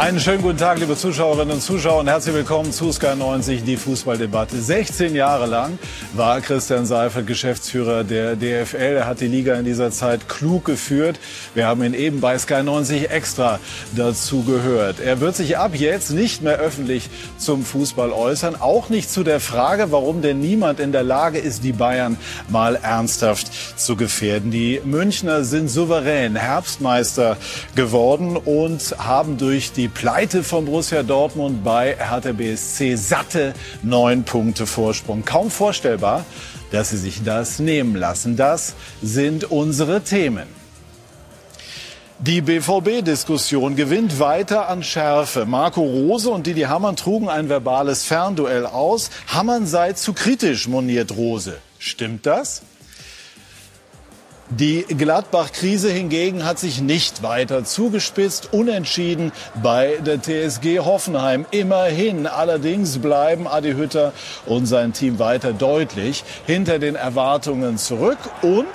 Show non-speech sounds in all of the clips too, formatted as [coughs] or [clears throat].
Einen schönen guten Tag, liebe Zuschauerinnen und Zuschauer, und herzlich willkommen zu Sky 90, die Fußballdebatte. 16 Jahre lang war Christian Seifert Geschäftsführer der DFL. Er hat die Liga in dieser Zeit klug geführt. Wir haben ihn eben bei Sky 90 extra dazu gehört. Er wird sich ab jetzt nicht mehr öffentlich zum Fußball äußern, auch nicht zu der Frage, warum denn niemand in der Lage ist, die Bayern mal ernsthaft zu gefährden. Die Münchner sind souverän Herbstmeister geworden und haben durch die Pleite von Borussia Dortmund bei Hertha BSC satte neun Punkte Vorsprung. Kaum vorstellbar, dass sie sich das nehmen lassen. Das sind unsere Themen. Die BVB-Diskussion gewinnt weiter an Schärfe. Marco Rose und Didi Hamann trugen ein verbales Fernduell aus. Hamann sei zu kritisch, moniert Rose. Stimmt das? Die Gladbach-Krise hingegen hat sich nicht weiter zugespitzt. Unentschieden bei der TSG Hoffenheim. Immerhin. Allerdings bleiben Adi Hütter und sein Team weiter deutlich hinter den Erwartungen zurück. Und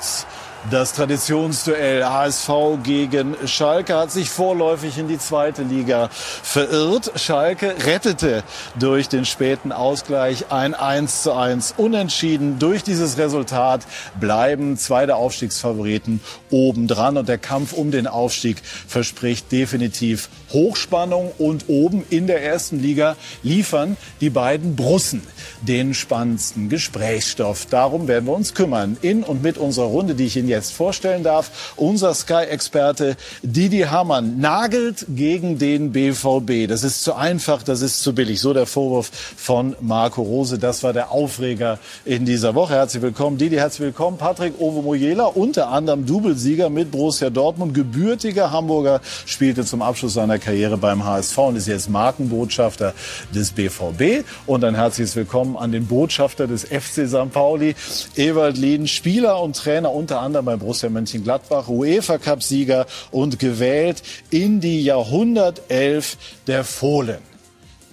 das Traditionsduell HSV gegen Schalke hat sich vorläufig in die zweite Liga verirrt. Schalke rettete durch den späten Ausgleich ein 1 zu 1 unentschieden. Durch dieses Resultat bleiben zwei der Aufstiegsfavoriten obendran und der Kampf um den Aufstieg verspricht definitiv Hochspannung und oben in der ersten Liga liefern die beiden Brussen den spannendsten Gesprächsstoff. Darum werden wir uns kümmern in und mit unserer Runde, die ich Ihnen jetzt vorstellen darf. Unser Sky-Experte Didi Hamann nagelt gegen den BVB. Das ist zu einfach, das ist zu billig. So der Vorwurf von Marco Rose. Das war der Aufreger in dieser Woche. Herzlich willkommen, Didi, herzlich willkommen. Patrick Ovomoyela, unter anderem Doublesieger mit Borussia Dortmund, gebürtiger Hamburger, spielte zum Abschluss seiner Karriere beim HSV und ist jetzt Markenbotschafter des BVB. Und ein herzliches Willkommen an den Botschafter des FC St. Pauli, Ewald Lien, Spieler und Trainer unter anderem bei Borussia Mönchengladbach, UEFA-Cup-Sieger und gewählt in die Jahrhundertelf der Fohlen.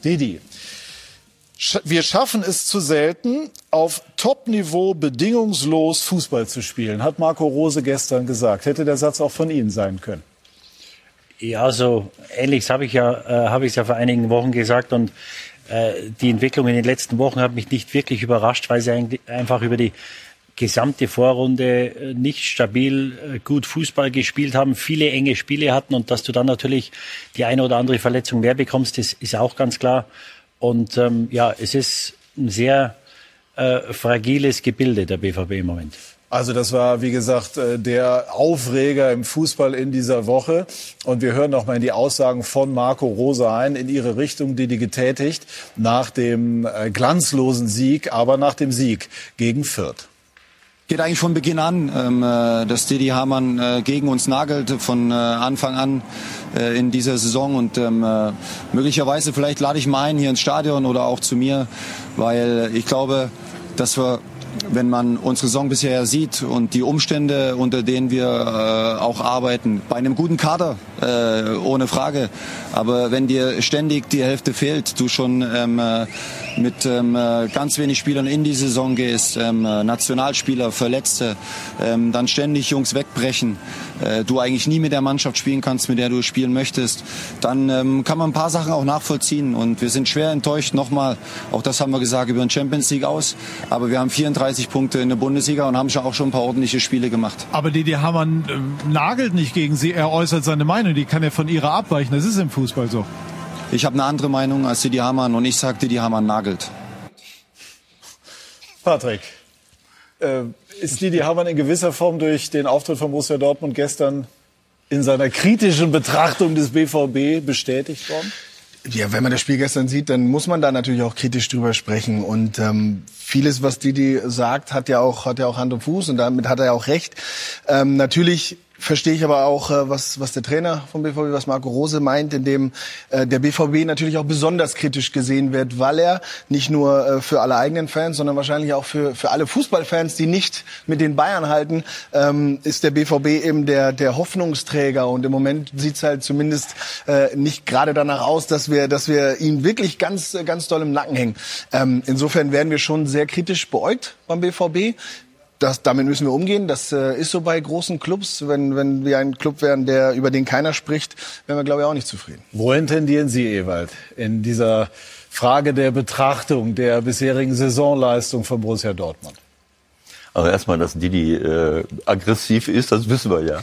Didi, wir schaffen es zu selten, auf Top-Niveau bedingungslos Fußball zu spielen, hat Marco Rose gestern gesagt. Hätte der Satz auch von Ihnen sein können? Ja, so ähnliches habe ich ja, äh, habe ich ja vor einigen Wochen gesagt und die Entwicklung in den letzten Wochen hat mich nicht wirklich überrascht, weil sie einfach über die gesamte Vorrunde äh, nicht stabil äh, gut Fußball gespielt haben, viele enge Spiele hatten und dass du dann natürlich die eine oder andere Verletzung mehr bekommst, das ist auch ganz klar. Und ähm, ja, es ist ein sehr äh, fragiles Gebilde der BVB im Moment. Also das war, wie gesagt, äh, der Aufreger im Fußball in dieser Woche. Und wir hören noch mal in die Aussagen von Marco Rosa ein, in ihre Richtung, die die getätigt, nach dem äh, glanzlosen Sieg, aber nach dem Sieg gegen Fürth geht eigentlich von Beginn an, ähm, äh, dass Didi Hamann gegen uns nagelt von Anfang an in dieser Saison und ähm, möglicherweise vielleicht lade ich mal ein hier ins Stadion oder auch zu mir, weil ich glaube, dass wir wenn man unsere Saison bisher sieht und die Umstände, unter denen wir äh, auch arbeiten, bei einem guten Kader, äh, ohne Frage. Aber wenn dir ständig die Hälfte fehlt, du schon ähm, äh, mit ähm, äh, ganz wenig Spielern in die Saison gehst, ähm, äh, Nationalspieler, Verletzte, ähm, dann ständig Jungs wegbrechen, äh, du eigentlich nie mit der Mannschaft spielen kannst, mit der du spielen möchtest, dann ähm, kann man ein paar Sachen auch nachvollziehen. Und wir sind schwer enttäuscht, nochmal, auch das haben wir gesagt, über den Champions League aus. Aber wir haben 34 Punkte in der Bundesliga und haben schon auch schon ein paar ordentliche Spiele gemacht. Aber Didi Hamann nagelt nicht gegen Sie, er äußert seine Meinung, die kann ja von Ihrer abweichen. Das ist im Fußball so. Ich habe eine andere Meinung als Didi Hamann und ich sage, Didi Hamann nagelt. Patrick, äh, ist Didi Hamann in gewisser Form durch den Auftritt von Borussia Dortmund gestern in seiner kritischen Betrachtung des BVB bestätigt worden? Ja, wenn man das Spiel gestern sieht, dann muss man da natürlich auch kritisch drüber sprechen. Und ähm, vieles, was Didi sagt, hat ja auch hat ja auch Hand und Fuß und damit hat er ja auch recht. Ähm, natürlich verstehe ich aber auch, äh, was, was der Trainer vom BVB, was Marco Rose meint, in dem äh, der BVB natürlich auch besonders kritisch gesehen wird, weil er nicht nur äh, für alle eigenen Fans, sondern wahrscheinlich auch für, für alle Fußballfans, die nicht mit den Bayern halten, ähm, ist der BVB eben der, der Hoffnungsträger. Und im Moment sieht's halt zumindest äh, nicht gerade danach aus, dass wir, dass wir ihn wirklich ganz, ganz doll im Nacken hängen. Ähm, insofern werden wir schon sehr kritisch beäugt beim BVB das, damit müssen wir umgehen. Das äh, ist so bei großen Clubs. Wenn, wenn wir ein Club wären, der über den keiner spricht, wären wir, glaube ich, auch nicht zufrieden. Wohin tendieren Sie, Ewald, in dieser Frage der Betrachtung der bisherigen Saisonleistung von Borussia Dortmund? Also erstmal, dass Didi äh, aggressiv ist, das wissen wir ja.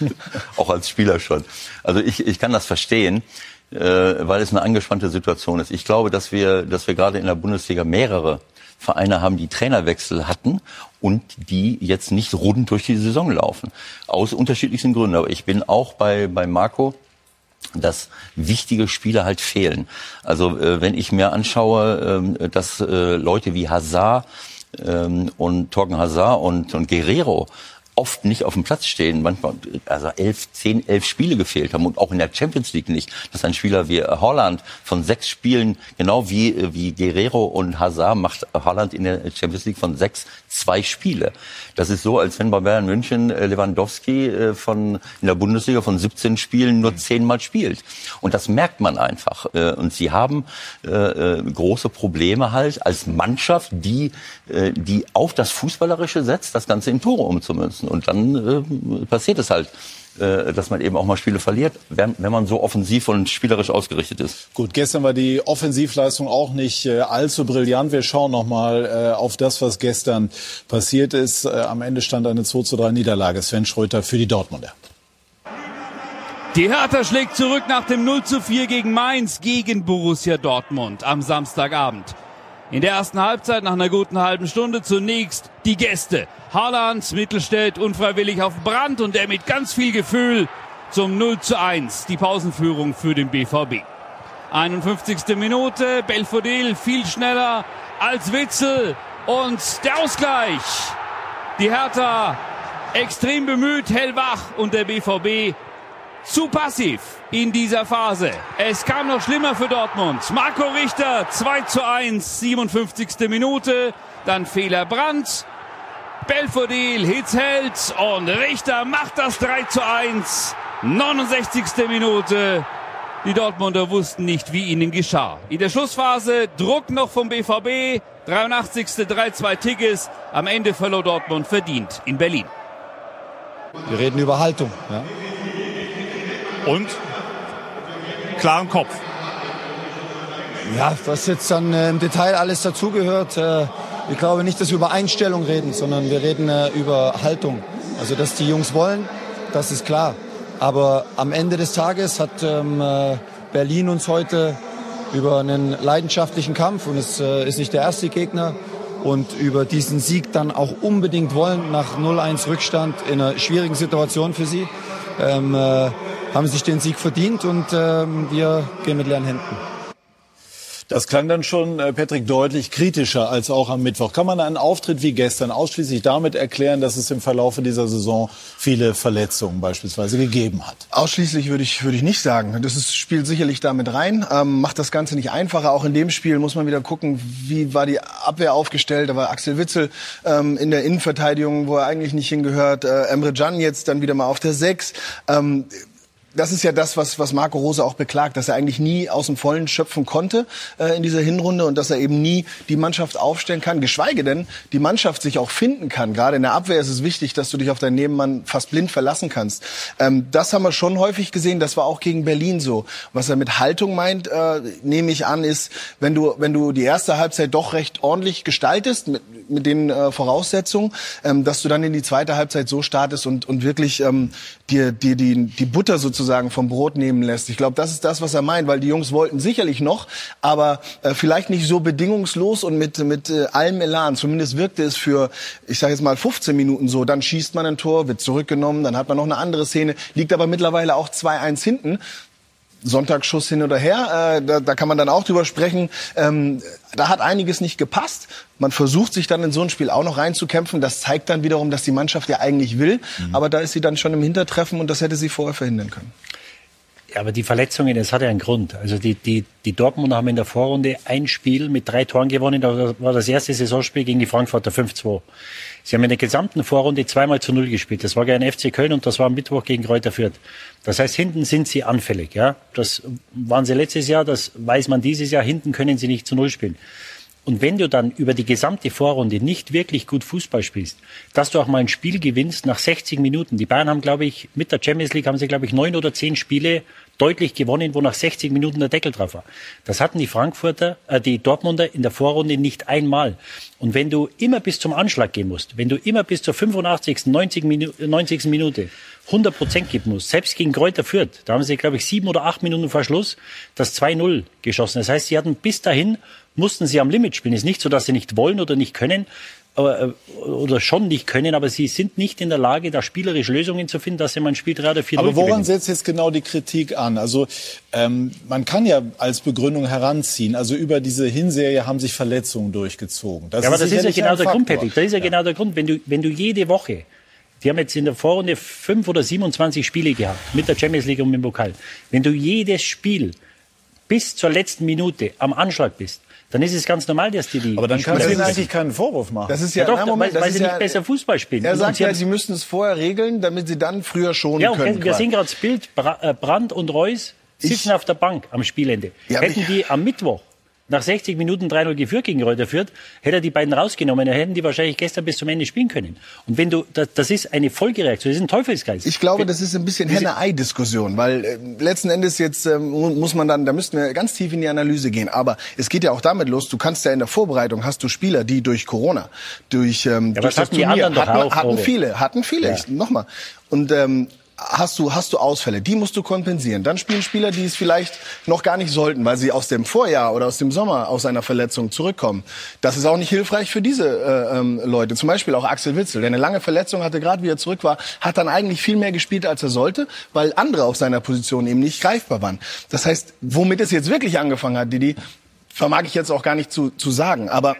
[laughs] Auch als Spieler schon. Also ich, ich kann das verstehen, äh, weil es eine angespannte Situation ist. Ich glaube, dass wir, dass wir gerade in der Bundesliga mehrere Vereine haben, die Trainerwechsel hatten und die jetzt nicht rund durch die Saison laufen. Aus unterschiedlichsten Gründen. Aber ich bin auch bei, bei Marco dass wichtige Spieler halt fehlen. Also äh, wenn ich mir anschaue, äh, dass äh, Leute wie Hazard ähm, und Torgen Hazard und, und Guerrero oft nicht auf dem Platz stehen, manchmal also elf, zehn, elf Spiele gefehlt haben und auch in der Champions League nicht. Dass ein Spieler wie Holland von sechs Spielen, genau wie, wie Guerrero und Hazard, macht Holland in der Champions League von sechs zwei Spiele. Das ist so, als wenn bei Bayern München äh, Lewandowski äh, von, in der Bundesliga von 17 Spielen nur zehnmal spielt. Und das merkt man einfach. Äh, und sie haben große Probleme halt als Mannschaft, die, die auf das Fußballerische setzt, das Ganze in Tore umzumünzen. Und dann passiert es halt dass man eben auch mal Spiele verliert, wenn, wenn man so offensiv und spielerisch ausgerichtet ist. Gut, gestern war die Offensivleistung auch nicht äh, allzu brillant. Wir schauen noch mal äh, auf das, was gestern passiert ist. Äh, am Ende stand eine 2 zu 3 Niederlage. Sven Schröter für die Dortmunder. Die Hertha schlägt zurück nach dem 0 zu 4 gegen Mainz gegen Borussia Dortmund am Samstagabend. In der ersten Halbzeit nach einer guten halben Stunde zunächst die Gäste. Haaland, Mittelstädt unfreiwillig auf Brand und er mit ganz viel Gefühl zum 0 zu 1. Die Pausenführung für den BVB. 51. Minute, Belfodil viel schneller als Witzel und der Ausgleich. Die Hertha extrem bemüht, hellwach und der BVB zu passiv in dieser Phase. Es kam noch schlimmer für Dortmund. Marco Richter 2 zu 1, 57. Minute. Dann Fehler Brandt. Belfodil, Hitzheld und Richter macht das 3 zu 1. 69. Minute. Die Dortmunder wussten nicht, wie ihnen geschah. In der Schlussphase Druck noch vom BVB. 83. 3-2 Tigges. Am Ende verlor Dortmund verdient in Berlin. Wir reden über Haltung. Ja und klaren Kopf. Ja, was jetzt dann äh, im Detail alles dazugehört, äh, ich glaube nicht, dass wir über Einstellung reden, sondern wir reden äh, über Haltung. Also, dass die Jungs wollen, das ist klar. Aber am Ende des Tages hat ähm, äh, Berlin uns heute über einen leidenschaftlichen Kampf, und es äh, ist nicht der erste Gegner, und über diesen Sieg dann auch unbedingt wollen, nach 0-1 Rückstand in einer schwierigen Situation für sie. Ähm, äh, haben sich den Sieg verdient und ähm, wir gehen mit leeren Händen. Das klang dann schon, äh, Patrick, deutlich kritischer als auch am Mittwoch. Kann man einen Auftritt wie gestern ausschließlich damit erklären, dass es im Verlauf dieser Saison viele Verletzungen beispielsweise gegeben hat? Ausschließlich würde ich, würde ich nicht sagen. Das ist, spielt sicherlich damit rein, ähm, macht das Ganze nicht einfacher. Auch in dem Spiel muss man wieder gucken, wie war die Abwehr aufgestellt. Da war Axel Witzel ähm, in der Innenverteidigung, wo er eigentlich nicht hingehört. Äh, Emre Can jetzt dann wieder mal auf der Sechs. Ähm, das ist ja das, was, was Marco Rose auch beklagt, dass er eigentlich nie aus dem Vollen schöpfen konnte äh, in dieser Hinrunde und dass er eben nie die Mannschaft aufstellen kann, geschweige denn die Mannschaft sich auch finden kann. Gerade in der Abwehr ist es wichtig, dass du dich auf deinen Nebenmann fast blind verlassen kannst. Ähm, das haben wir schon häufig gesehen, das war auch gegen Berlin so. Was er mit Haltung meint, äh, nehme ich an, ist, wenn du, wenn du die erste Halbzeit doch recht ordentlich gestaltest, mit, mit den äh, Voraussetzungen, ähm, dass du dann in die zweite Halbzeit so startest und, und wirklich ähm, dir, dir die, die Butter sozusagen vom Brot nehmen lässt. Ich glaube, das ist das, was er meint, weil die Jungs wollten sicherlich noch, aber äh, vielleicht nicht so bedingungslos und mit, mit äh, allem Elan. Zumindest wirkte es für, ich sage jetzt mal, 15 Minuten so. Dann schießt man ein Tor, wird zurückgenommen, dann hat man noch eine andere Szene, liegt aber mittlerweile auch 2-1 hinten. Sonntagsschuss hin oder her, äh, da, da kann man dann auch drüber sprechen. Ähm, da hat einiges nicht gepasst. Man versucht sich dann in so ein Spiel auch noch reinzukämpfen. Das zeigt dann wiederum, dass die Mannschaft ja eigentlich will. Mhm. Aber da ist sie dann schon im Hintertreffen und das hätte sie vorher verhindern können. Ja, aber die Verletzungen, das hat ja einen Grund. Also die, die, die Dortmunder haben in der Vorrunde ein Spiel mit drei Toren gewonnen. Das war das erste Saisonspiel gegen die Frankfurter 5-2. Sie haben in der gesamten Vorrunde zweimal zu null gespielt. Das war gegen FC Köln und das war am Mittwoch gegen Kräuter Fürth. Das heißt, hinten sind sie anfällig. Ja, das waren sie letztes Jahr. Das weiß man dieses Jahr. Hinten können sie nicht zu null spielen. Und wenn du dann über die gesamte Vorrunde nicht wirklich gut Fußball spielst, dass du auch mal ein Spiel gewinnst nach 60 Minuten. Die Bayern haben, glaube ich, mit der Champions League haben sie, glaube ich, neun oder zehn Spiele deutlich gewonnen, wo nach 60 Minuten der Deckel drauf war. Das hatten die Frankfurter, äh, die Dortmunder in der Vorrunde nicht einmal. Und wenn du immer bis zum Anschlag gehen musst, wenn du immer bis zur 85., 90. Minu 90. Minute 100 Prozent geben musst, selbst gegen Kräuter Fürth, da haben sie, glaube ich, sieben oder acht Minuten vor Schluss das 2-0 geschossen. Das heißt, sie hatten bis dahin, mussten sie am Limit spielen. Es ist nicht so, dass sie nicht wollen oder nicht können, oder schon nicht können, aber sie sind nicht in der Lage, da spielerisch Lösungen zu finden, dass sie mal ein Spiel 3 oder 4 Aber woran setzt jetzt genau die Kritik an? Also ähm, man kann ja als Begründung heranziehen, also über diese Hinserie haben sich Verletzungen durchgezogen. Das ja, aber das ist ja genau der Grund, Patrick. Das ist ja, ja, genau der Grund. Wenn du, wenn du jede Woche, die haben jetzt in der Vorrunde fünf oder 27 Spiele gehabt, mit der Champions League und mit dem Pokal. Wenn du jedes Spiel bis zur letzten Minute am Anschlag bist, dann ist es ganz normal, dass die die. Aber dann kannst du ihnen eigentlich keinen Vorwurf machen. Das ist ja, ja doch, Moment, weil, weil sie ja, nicht besser Fußball spielen. Er sagt ja, sie müssten es vorher regeln, damit sie dann früher schon ja, können. Wir sehen gerade das Bild, äh, Brandt und Reus sitzen ich, auf der Bank am Spielende. Ja, Hätten die am Mittwoch nach 60 Minuten 3-0 geführt gegen Reuter Fürth, hätte er die beiden rausgenommen, dann hätten die wahrscheinlich gestern bis zum Ende spielen können. Und wenn du, das, das ist eine Folgereaktion, das ist ein Teufelskreis. Ich glaube, das ist ein bisschen Henne-Ei-Diskussion, weil äh, letzten Endes jetzt äh, muss man dann, da müssten wir ganz tief in die Analyse gehen. Aber es geht ja auch damit los, du kannst ja in der Vorbereitung, hast du Spieler, die durch Corona, durch, ähm, ja, durch das Turnier, hatten, auch, hatten viele, hatten viele, ja. nochmal. Und ähm, hast du, hast du Ausfälle, die musst du kompensieren. Dann spielen Spieler, die es vielleicht noch gar nicht sollten, weil sie aus dem Vorjahr oder aus dem Sommer aus einer Verletzung zurückkommen. Das ist auch nicht hilfreich für diese äh, ähm, Leute. Zum Beispiel auch Axel Witzel, der eine lange Verletzung hatte, gerade wie er zurück war, hat dann eigentlich viel mehr gespielt, als er sollte, weil andere auf seiner Position eben nicht greifbar waren. Das heißt, womit es jetzt wirklich angefangen hat, Didi, vermag ich jetzt auch gar nicht zu, zu sagen. Aber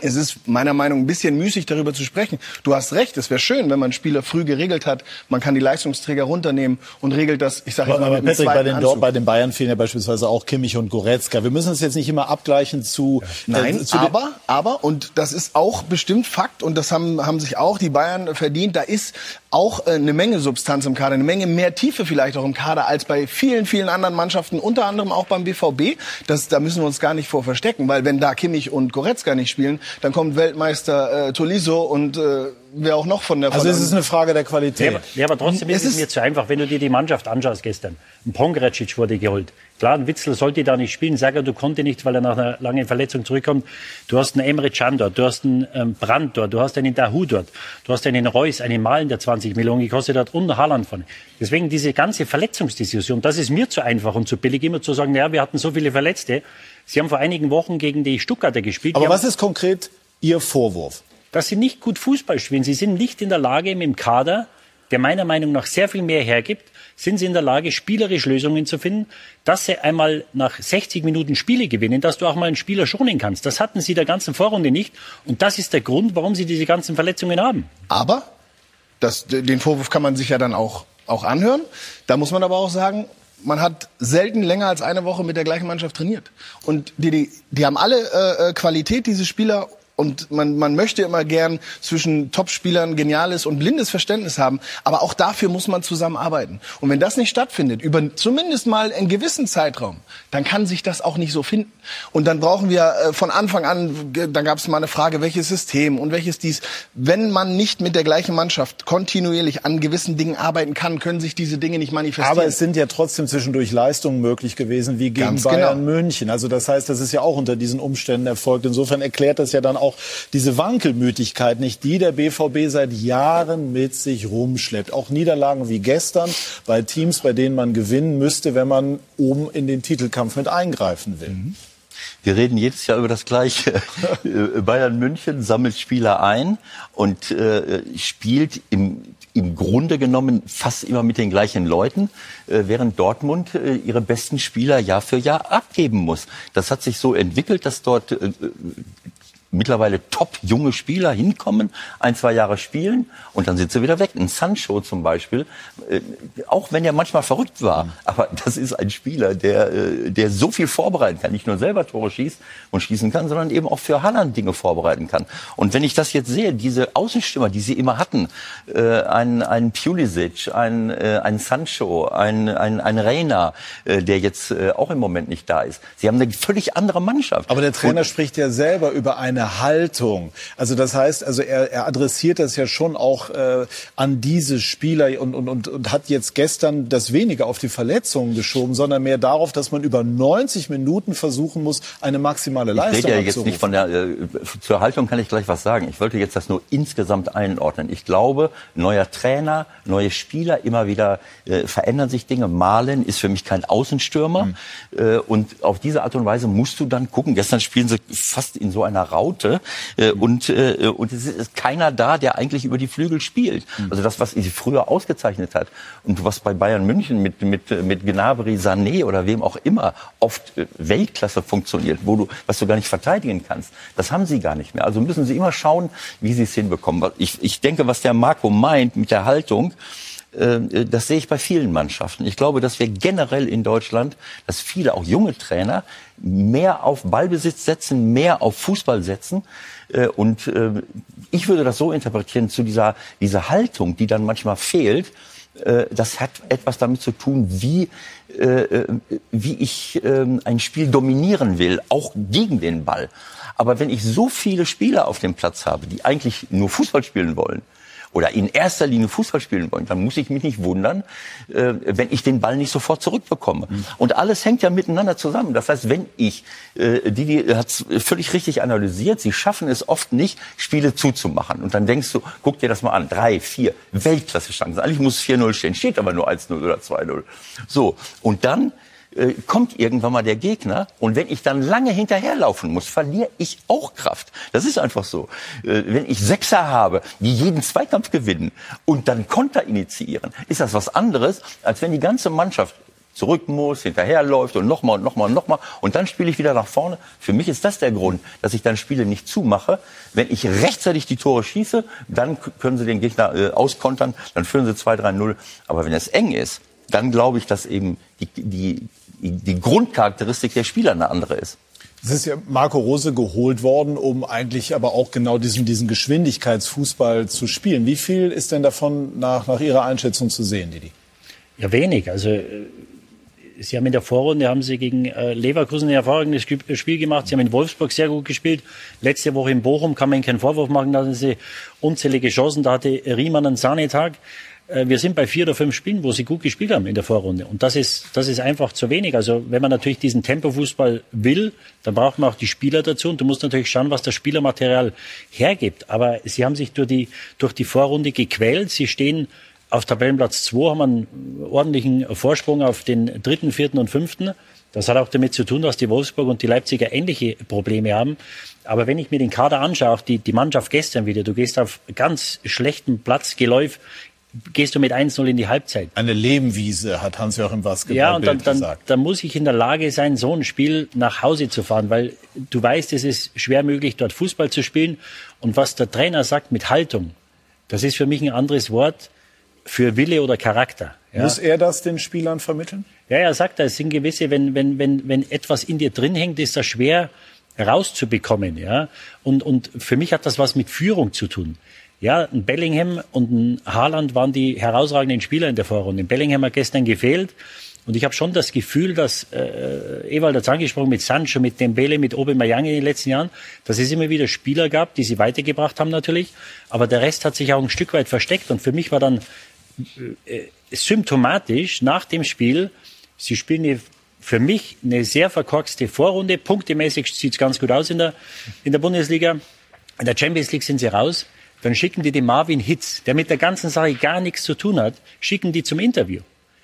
es ist meiner Meinung nach ein bisschen müßig, darüber zu sprechen. Du hast recht, es wäre schön, wenn man Spieler früh geregelt hat. Man kann die Leistungsträger runternehmen und regelt das, ich sage mal, mit Patrick, bei den, Anzug. bei den Bayern fehlen ja beispielsweise auch Kimmich und Goretzka. Wir müssen es jetzt nicht immer abgleichen zu... Ja. Nein, äh, zu aber, aber, und das ist auch bestimmt Fakt, und das haben, haben sich auch die Bayern verdient, da ist auch äh, eine Menge Substanz im Kader, eine Menge mehr Tiefe vielleicht auch im Kader als bei vielen, vielen anderen Mannschaften, unter anderem auch beim BVB. Das, da müssen wir uns gar nicht vor verstecken, weil wenn da Kimmich und Goretzka nicht spielen, dann kommt Weltmeister äh, Tolisso und äh, wer auch noch von der. Also es ist eine Frage der Qualität. Ja, aber, ja, aber trotzdem ist es mir zu einfach, wenn du dir die Mannschaft anschaust gestern. Ein Pongratschitsch wurde geholt. Klar, ein Witzel sollte da nicht spielen. Sager, du konnte nicht, weil er nach einer langen Verletzung zurückkommt. Du hast einen Emre Can dort, du hast einen ähm, Brandt dort, du hast einen Dahu dort, du hast einen Reus, einen Malen, der 20 Millionen gekostet hat und Haaland vorne. Deswegen diese ganze Verletzungsdiskussion, das ist mir zu einfach und zu billig, immer zu sagen, ja, wir hatten so viele Verletzte. Sie haben vor einigen Wochen gegen die Stuttgarter gespielt. Aber was ist konkret Ihr Vorwurf? Dass sie nicht gut Fußball spielen. Sie sind nicht in der Lage, im Kader, der meiner Meinung nach sehr viel mehr hergibt, sind sie in der Lage, spielerisch Lösungen zu finden, dass sie einmal nach 60 Minuten Spiele gewinnen, dass du auch mal einen Spieler schonen kannst. Das hatten sie der ganzen Vorrunde nicht. Und das ist der Grund, warum sie diese ganzen Verletzungen haben. Aber, das, den Vorwurf kann man sich ja dann auch, auch anhören. Da muss man aber auch sagen, man hat selten länger als eine Woche mit der gleichen Mannschaft trainiert. Und die, die, die haben alle äh, äh Qualität, diese Spieler, und man, man möchte immer gern zwischen Topspielern geniales und blindes Verständnis haben. Aber auch dafür muss man zusammenarbeiten. Und wenn das nicht stattfindet, über zumindest mal einen gewissen Zeitraum, dann kann sich das auch nicht so finden. Und dann brauchen wir äh, von Anfang an, dann gab es mal eine Frage, welches System und welches dies. Wenn man nicht mit der gleichen Mannschaft kontinuierlich an gewissen Dingen arbeiten kann, können sich diese Dinge nicht manifestieren. Aber es sind ja trotzdem zwischendurch Leistungen möglich gewesen, wie gegen Ganz Bayern genau. München. Also das heißt, das ist ja auch unter diesen Umständen erfolgt. Insofern erklärt das ja dann auch diese Wankelmütigkeit nicht, die der BVB seit Jahren mit sich rumschleppt. Auch Niederlagen wie gestern bei Teams, bei denen man gewinnen müsste, wenn man oben in den Titelkampf mit eingreifen will. Mhm. Wir reden jedes Jahr über das Gleiche. [laughs] Bayern München sammelt Spieler ein und äh, spielt im, im Grunde genommen fast immer mit den gleichen Leuten, äh, während Dortmund äh, ihre besten Spieler Jahr für Jahr abgeben muss. Das hat sich so entwickelt, dass dort äh, mittlerweile top junge Spieler hinkommen, ein, zwei Jahre spielen und dann sind sie wieder weg. Ein Sancho zum Beispiel, äh, auch wenn er manchmal verrückt war, aber das ist ein Spieler, der, äh, der so viel vorbereiten kann, nicht nur selber Tore schießt und schießen kann, sondern eben auch für Halland Dinge vorbereiten kann. Und wenn ich das jetzt sehe, diese Außenstimmer, die sie immer hatten, äh, ein, ein Pulisic, ein, äh, ein Sancho, ein, ein, ein Reina, äh, der jetzt äh, auch im Moment nicht da ist. Sie haben eine völlig andere Mannschaft. Aber der Trainer und, spricht ja selber über eine Haltung. Also das heißt, also er, er adressiert das ja schon auch äh, an diese Spieler und, und, und, und hat jetzt gestern das weniger auf die Verletzungen geschoben, sondern mehr darauf, dass man über 90 Minuten versuchen muss, eine maximale Leistung ich rede ja jetzt nicht von der äh, zur Haltung kann ich gleich was sagen. Ich wollte jetzt das nur insgesamt einordnen. Ich glaube, neuer Trainer, neue Spieler, immer wieder äh, verändern sich Dinge. Malen ist für mich kein Außenstürmer mhm. äh, und auf diese Art und Weise musst du dann gucken. Gestern spielen sie fast in so einer Raute äh, und äh, und es ist keiner da, der eigentlich über die Flügel spielt. Mhm. Also das, was sie früher ausgezeichnet hat und was bei Bayern München mit mit mit Gnabry, Sané oder wem auch immer oft äh, Weltklasse funktioniert, wo du was du gar nicht verteidigen kannst. Das haben sie gar nicht mehr. Also müssen sie immer schauen, wie sie es hinbekommen. Ich, ich denke, was der Marco meint mit der Haltung, das sehe ich bei vielen Mannschaften. Ich glaube, dass wir generell in Deutschland, dass viele, auch junge Trainer, mehr auf Ballbesitz setzen, mehr auf Fußball setzen. Äh, und äh, ich würde das so interpretieren, zu dieser, dieser Haltung, die dann manchmal fehlt, das hat etwas damit zu tun, wie, wie ich ein Spiel dominieren will, auch gegen den Ball. Aber wenn ich so viele Spieler auf dem Platz habe, die eigentlich nur Fußball spielen wollen, oder in erster Linie Fußball spielen wollen, dann muss ich mich nicht wundern, äh, wenn ich den Ball nicht sofort zurückbekomme. Mhm. Und alles hängt ja miteinander zusammen. Das heißt, wenn ich, äh, die, die hat völlig richtig analysiert, sie schaffen es oft nicht, Spiele zuzumachen. Und dann denkst du, guck dir das mal an, drei, vier Weltklasse-Chancen. Eigentlich muss es 4-0 stehen, steht aber nur 1-0 oder 2-0. So, und dann äh, kommt irgendwann mal der Gegner und wenn ich dann lange hinterherlaufen muss, verliere ich auch Kraft. Das ist einfach so. Äh, wenn ich Sechser habe, die jeden Zweikampf gewinnen und dann Konter initiieren, ist das was anderes, als wenn die ganze Mannschaft zurück muss, hinterherläuft und nochmal und nochmal und nochmal und dann spiele ich wieder nach vorne. Für mich ist das der Grund, dass ich dann Spiele nicht zumache. Wenn ich rechtzeitig die Tore schieße, dann können sie den Gegner äh, auskontern, dann führen sie 2-3-0. Aber wenn es eng ist, dann glaube ich, dass eben die, die, die Grundcharakteristik der Spieler eine andere ist. Es ist ja Marco Rose geholt worden, um eigentlich aber auch genau diesen, diesen Geschwindigkeitsfußball zu spielen. Wie viel ist denn davon nach, nach Ihrer Einschätzung zu sehen, Didi? Ja, wenig. Also äh, Sie haben in der Vorrunde haben Sie gegen äh, Leverkusen ein hervorragendes Spiel gemacht. Sie haben in Wolfsburg sehr gut gespielt. Letzte Woche in Bochum kann man Ihnen keinen Vorwurf machen. Da hatten Sie unzählige Chancen. Da hatte Riemann einen Sahnetag. Wir sind bei vier oder fünf Spielen, wo sie gut gespielt haben in der Vorrunde. Und das ist, das ist einfach zu wenig. Also wenn man natürlich diesen Tempofußball will, dann braucht man auch die Spieler dazu. Und du musst natürlich schauen, was das Spielermaterial hergibt. Aber sie haben sich durch die, durch die Vorrunde gequält. Sie stehen auf Tabellenplatz 2, haben einen ordentlichen Vorsprung auf den dritten, vierten und fünften. Das hat auch damit zu tun, dass die Wolfsburg und die Leipziger ähnliche Probleme haben. Aber wenn ich mir den Kader anschaue, auch die, die Mannschaft gestern wieder, du gehst auf ganz schlechten Platzgeläuf gehst du mit 1-0 in die Halbzeit. Eine Lehmwiese, hat Hans-Joachim Basketball Ja, und dann, dann, dann muss ich in der Lage sein, so ein Spiel nach Hause zu fahren, weil du weißt, es ist schwer möglich, dort Fußball zu spielen. Und was der Trainer sagt mit Haltung, das ist für mich ein anderes Wort für Wille oder Charakter. Ja. Muss er das den Spielern vermitteln? Ja, er sagt, es sind gewisse, wenn, wenn, wenn, wenn etwas in dir drin hängt, ist das schwer rauszubekommen. Ja? Und, und für mich hat das was mit Führung zu tun. Ja, ein Bellingham und ein Haaland waren die herausragenden Spieler in der Vorrunde. Bellingham hat gestern gefehlt. Und ich habe schon das Gefühl, dass äh, Ewald hat es angesprochen mit Sancho, mit Dembele, mit Aubameyang in den letzten Jahren, dass es immer wieder Spieler gab, die sie weitergebracht haben natürlich. Aber der Rest hat sich auch ein Stück weit versteckt. Und für mich war dann äh, symptomatisch nach dem Spiel, sie spielen eine, für mich eine sehr verkorkste Vorrunde. Punktemäßig sieht es ganz gut aus in der, in der Bundesliga. In der Champions League sind sie raus. Dann schicken die den Marvin Hitz, der mit der ganzen Sache gar nichts zu tun hat, schicken die zum Interview.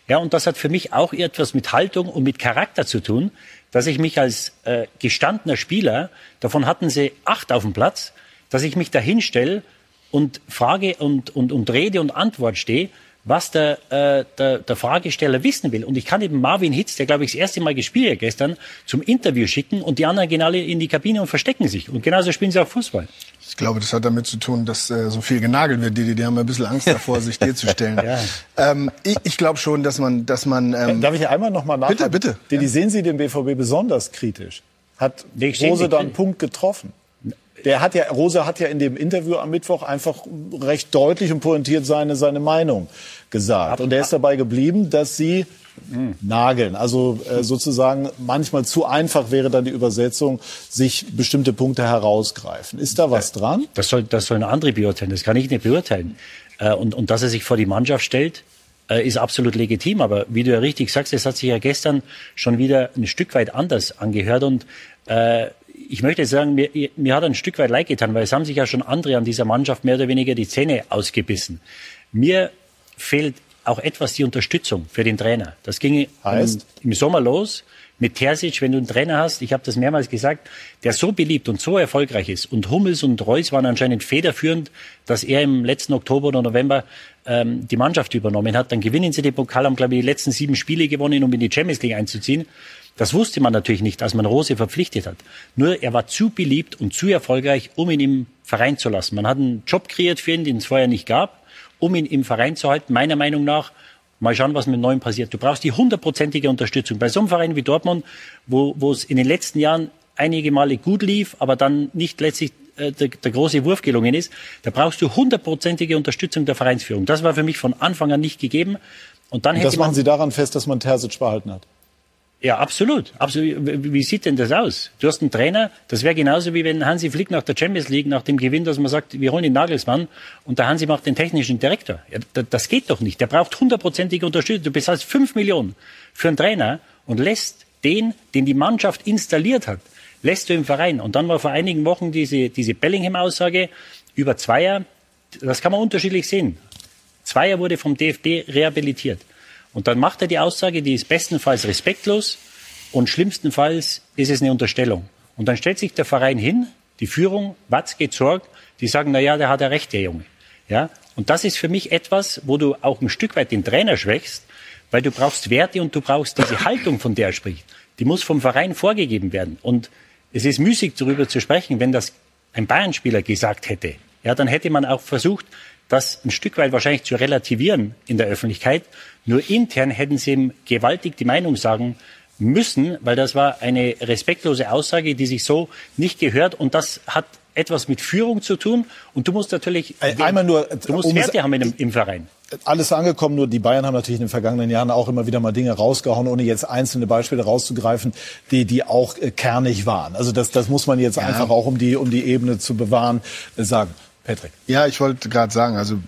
Ja, und das hat für mich auch etwas mit Haltung und mit Charakter zu tun, dass ich mich als äh, gestandener Spieler, davon hatten sie acht auf dem Platz, dass ich mich dahin stelle und Frage und, und, und Rede und Antwort stehe, was der, äh, der, der Fragesteller wissen will. Und ich kann eben Marvin Hitz, der glaube ich das erste Mal gespielt hat gestern, zum Interview schicken und die anderen gehen alle in die Kabine und verstecken sich. Und genauso spielen sie auch Fußball. Ich glaube, das hat damit zu tun, dass äh, so viel genagelt wird. Die, die haben ein bisschen Angst davor, sich dir zu stellen. [laughs] ja. ähm, ich ich glaube schon, dass man, dass man. Ähm, Darf ich einmal noch mal nachfragen? Bitte, bitte. Didi, sehen Sie den BVB besonders kritisch? Hat Rose da einen Punkt getroffen? Der hat ja, Rose hat ja in dem Interview am Mittwoch einfach recht deutlich und pointiert seine, seine Meinung gesagt. Und er ist dabei geblieben, dass sie nageln. Also äh, sozusagen manchmal zu einfach wäre dann die Übersetzung, sich bestimmte Punkte herausgreifen. Ist da was dran? Das soll, das sollen andere beurteilen. Das kann ich nicht beurteilen. Äh, und, und dass er sich vor die Mannschaft stellt, äh, ist absolut legitim. Aber wie du ja richtig sagst, es hat sich ja gestern schon wieder ein Stück weit anders angehört. Und äh, ich möchte sagen, mir, mir hat ein Stück weit leid getan, weil es haben sich ja schon andere an dieser Mannschaft mehr oder weniger die Zähne ausgebissen. Mir fehlt auch etwas die Unterstützung für den Trainer. Das ging Heißt? Im, Sommer los mit Terzic, wenn du einen Trainer hast, ich habe das mehrmals gesagt, der so beliebt und so erfolgreich ist und Hummels und Reus waren anscheinend federführend, dass er im letzten Oktober oder November ähm, die Mannschaft übernommen hat. Dann gewinnen sie den Pokal, haben glaube ich die letzten sieben Spiele gewonnen, um in die Champions League einzuziehen. Das wusste man natürlich nicht, als man Rose verpflichtet hat. Nur er war zu beliebt und zu erfolgreich, um ihn im Verein zu lassen. Man hat einen Job kreiert für ihn, den es vorher nicht gab um ihn im Verein zu halten, meiner Meinung nach. Mal schauen, was mit Neuem passiert. Du brauchst die hundertprozentige Unterstützung. Bei so einem Verein wie Dortmund, wo, wo es in den letzten Jahren einige Male gut lief, aber dann nicht letztlich äh, der, der große Wurf gelungen ist, da brauchst du hundertprozentige Unterstützung der Vereinsführung. Das war für mich von Anfang an nicht gegeben. Und dann Und das machen Sie daran fest, dass man Terzic behalten hat. Ja, absolut. absolut. Wie sieht denn das aus? Du hast einen Trainer, das wäre genauso wie wenn Hansi Flick nach der Champions League, nach dem Gewinn, dass man sagt, wir holen den Nagelsmann und der Hansi macht den technischen Direktor. Ja, das geht doch nicht. Der braucht hundertprozentige Unterstützung. Du bezahlst fünf Millionen für einen Trainer und lässt den, den die Mannschaft installiert hat, lässt du im Verein. Und dann war vor einigen Wochen diese, diese Bellingham-Aussage über Zweier. Das kann man unterschiedlich sehen. Zweier wurde vom DFB rehabilitiert. Und dann macht er die Aussage, die ist bestenfalls respektlos und schlimmstenfalls ist es eine Unterstellung. Und dann stellt sich der Verein hin, die Führung, Watzke, Zorg, die sagen, na ja, der hat ja recht, der Junge. Ja? Und das ist für mich etwas, wo du auch ein Stück weit den Trainer schwächst, weil du brauchst Werte und du brauchst diese [coughs] Haltung, von der er spricht. Die muss vom Verein vorgegeben werden. Und es ist müßig, darüber zu sprechen, wenn das ein Bayern-Spieler gesagt hätte. Ja, dann hätte man auch versucht, das ein Stück weit wahrscheinlich zu relativieren in der Öffentlichkeit. Nur intern hätten sie ihm gewaltig die Meinung sagen müssen, weil das war eine respektlose Aussage, die sich so nicht gehört. Und das hat etwas mit Führung zu tun. Und du musst natürlich, Einmal nur, du musst um Werte haben im, im Verein. alles angekommen, nur die Bayern haben natürlich in den vergangenen Jahren auch immer wieder mal Dinge rausgehauen, ohne jetzt einzelne Beispiele rauszugreifen, die, die auch äh, kernig waren. Also das, das muss man jetzt einfach auch, um die, um die Ebene zu bewahren, äh, sagen. Patrick. Ja, ich wollte gerade sagen, also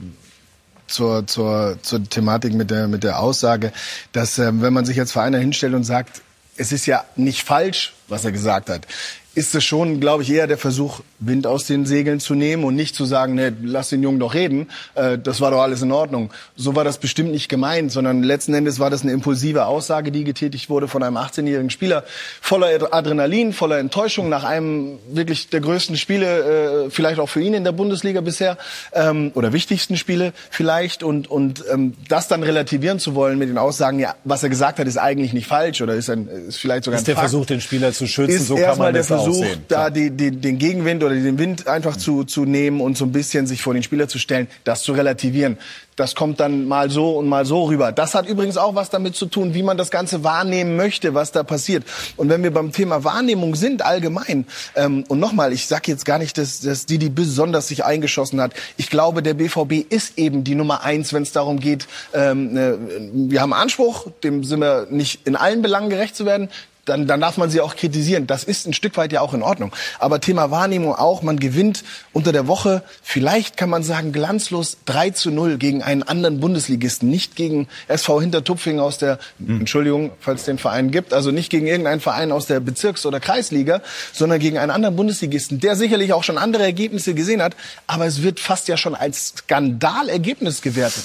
zur, zur, zur Thematik mit der, mit der Aussage, dass ähm, wenn man sich als Vereiner hinstellt und sagt, es ist ja nicht falsch, was er gesagt hat, ist es schon, glaube ich, eher der Versuch, Wind aus den Segeln zu nehmen und nicht zu sagen, ne, lass den Jungen doch reden, äh, das war doch alles in Ordnung. So war das bestimmt nicht gemeint, sondern letzten Endes war das eine impulsive Aussage, die getätigt wurde von einem 18-jährigen Spieler, voller Adrenalin, voller Enttäuschung nach einem wirklich der größten Spiele, äh, vielleicht auch für ihn in der Bundesliga bisher, ähm, oder wichtigsten Spiele vielleicht und, und ähm, das dann relativieren zu wollen mit den Aussagen, ja, was er gesagt hat, ist eigentlich nicht falsch oder ist, ein, ist vielleicht sogar Ist ein der Fakt Versuch, den Spieler zu schützen, ist so kann man der das auch Versuch, sehen. da die, die, den Gegenwind oder den Wind einfach zu, zu nehmen und so ein bisschen sich vor den Spieler zu stellen, das zu relativieren. Das kommt dann mal so und mal so rüber. Das hat übrigens auch was damit zu tun, wie man das Ganze wahrnehmen möchte, was da passiert. Und wenn wir beim Thema Wahrnehmung sind, allgemein, ähm, und nochmal, ich sage jetzt gar nicht, dass, dass die besonders sich eingeschossen hat. Ich glaube, der BVB ist eben die Nummer eins, wenn es darum geht, ähm, äh, wir haben Anspruch, dem sind wir nicht in allen Belangen gerecht zu werden dann, dann darf man sie auch kritisieren. Das ist ein Stück weit ja auch in Ordnung. Aber Thema Wahrnehmung auch, man gewinnt unter der Woche, vielleicht kann man sagen, glanzlos 3 zu 0 gegen einen anderen Bundesligisten, nicht gegen SV Hintertupfing aus der, Entschuldigung, falls es den Verein gibt, also nicht gegen irgendeinen Verein aus der Bezirks- oder Kreisliga, sondern gegen einen anderen Bundesligisten, der sicherlich auch schon andere Ergebnisse gesehen hat, aber es wird fast ja schon als Skandalergebnis gewertet.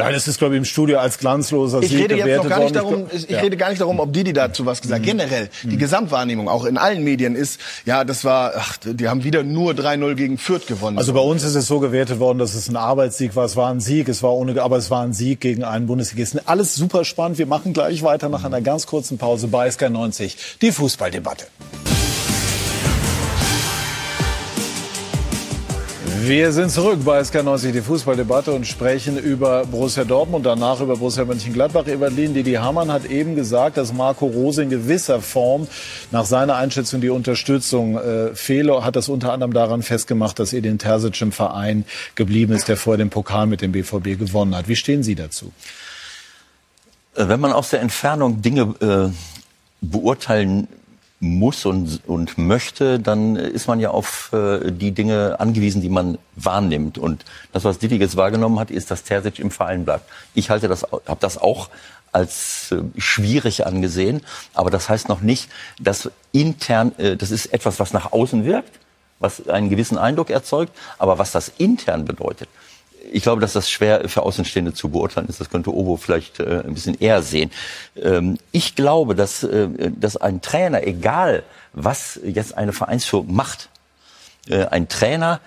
Nein, das ist, glaube ich, im Studio als glanzloser Ich Sieg rede jetzt noch gar nicht worden. darum, ich, ich rede gar nicht darum, ob Didi dazu was gesagt. Generell, die Gesamtwahrnehmung, auch in allen Medien ist, ja, das war, ach, die haben wieder nur 3-0 gegen Fürth gewonnen. Also bei uns ist es so gewertet worden, dass es ein Arbeitssieg war. Es war ein Sieg, es war ohne, aber es war ein Sieg gegen einen Bundesligisten. Alles super spannend. Wir machen gleich weiter nach einer ganz kurzen Pause bei SK90. Die Fußballdebatte. Wir sind zurück bei SK90, die Fußballdebatte und sprechen über Borussia Dortmund, danach über Borussia Mönchengladbach. Evelyn Didi Hamann hat eben gesagt, dass Marco Rose in gewisser Form nach seiner Einschätzung die Unterstützung äh, fehle, hat das unter anderem daran festgemacht, dass Edin Terzic im Verein geblieben ist, der vorher den Pokal mit dem BVB gewonnen hat. Wie stehen Sie dazu? Äh, Wenn man aus der Entfernung Dinge äh, beurteilen muss und, und möchte, dann ist man ja auf äh, die Dinge angewiesen, die man wahrnimmt. Und das, was Didi jetzt wahrgenommen hat, ist, dass Terzic im Verein bleibt. Ich halte das, habe das auch als äh, schwierig angesehen, aber das heißt noch nicht, dass intern, äh, das ist etwas, was nach außen wirkt, was einen gewissen Eindruck erzeugt, aber was das intern bedeutet, ich glaube, dass das schwer für Außenstehende zu beurteilen ist. Das könnte Obo vielleicht äh, ein bisschen eher sehen. Ähm, ich glaube, dass, äh, dass ein Trainer, egal was jetzt eine Vereinsführung macht, äh, ein Trainer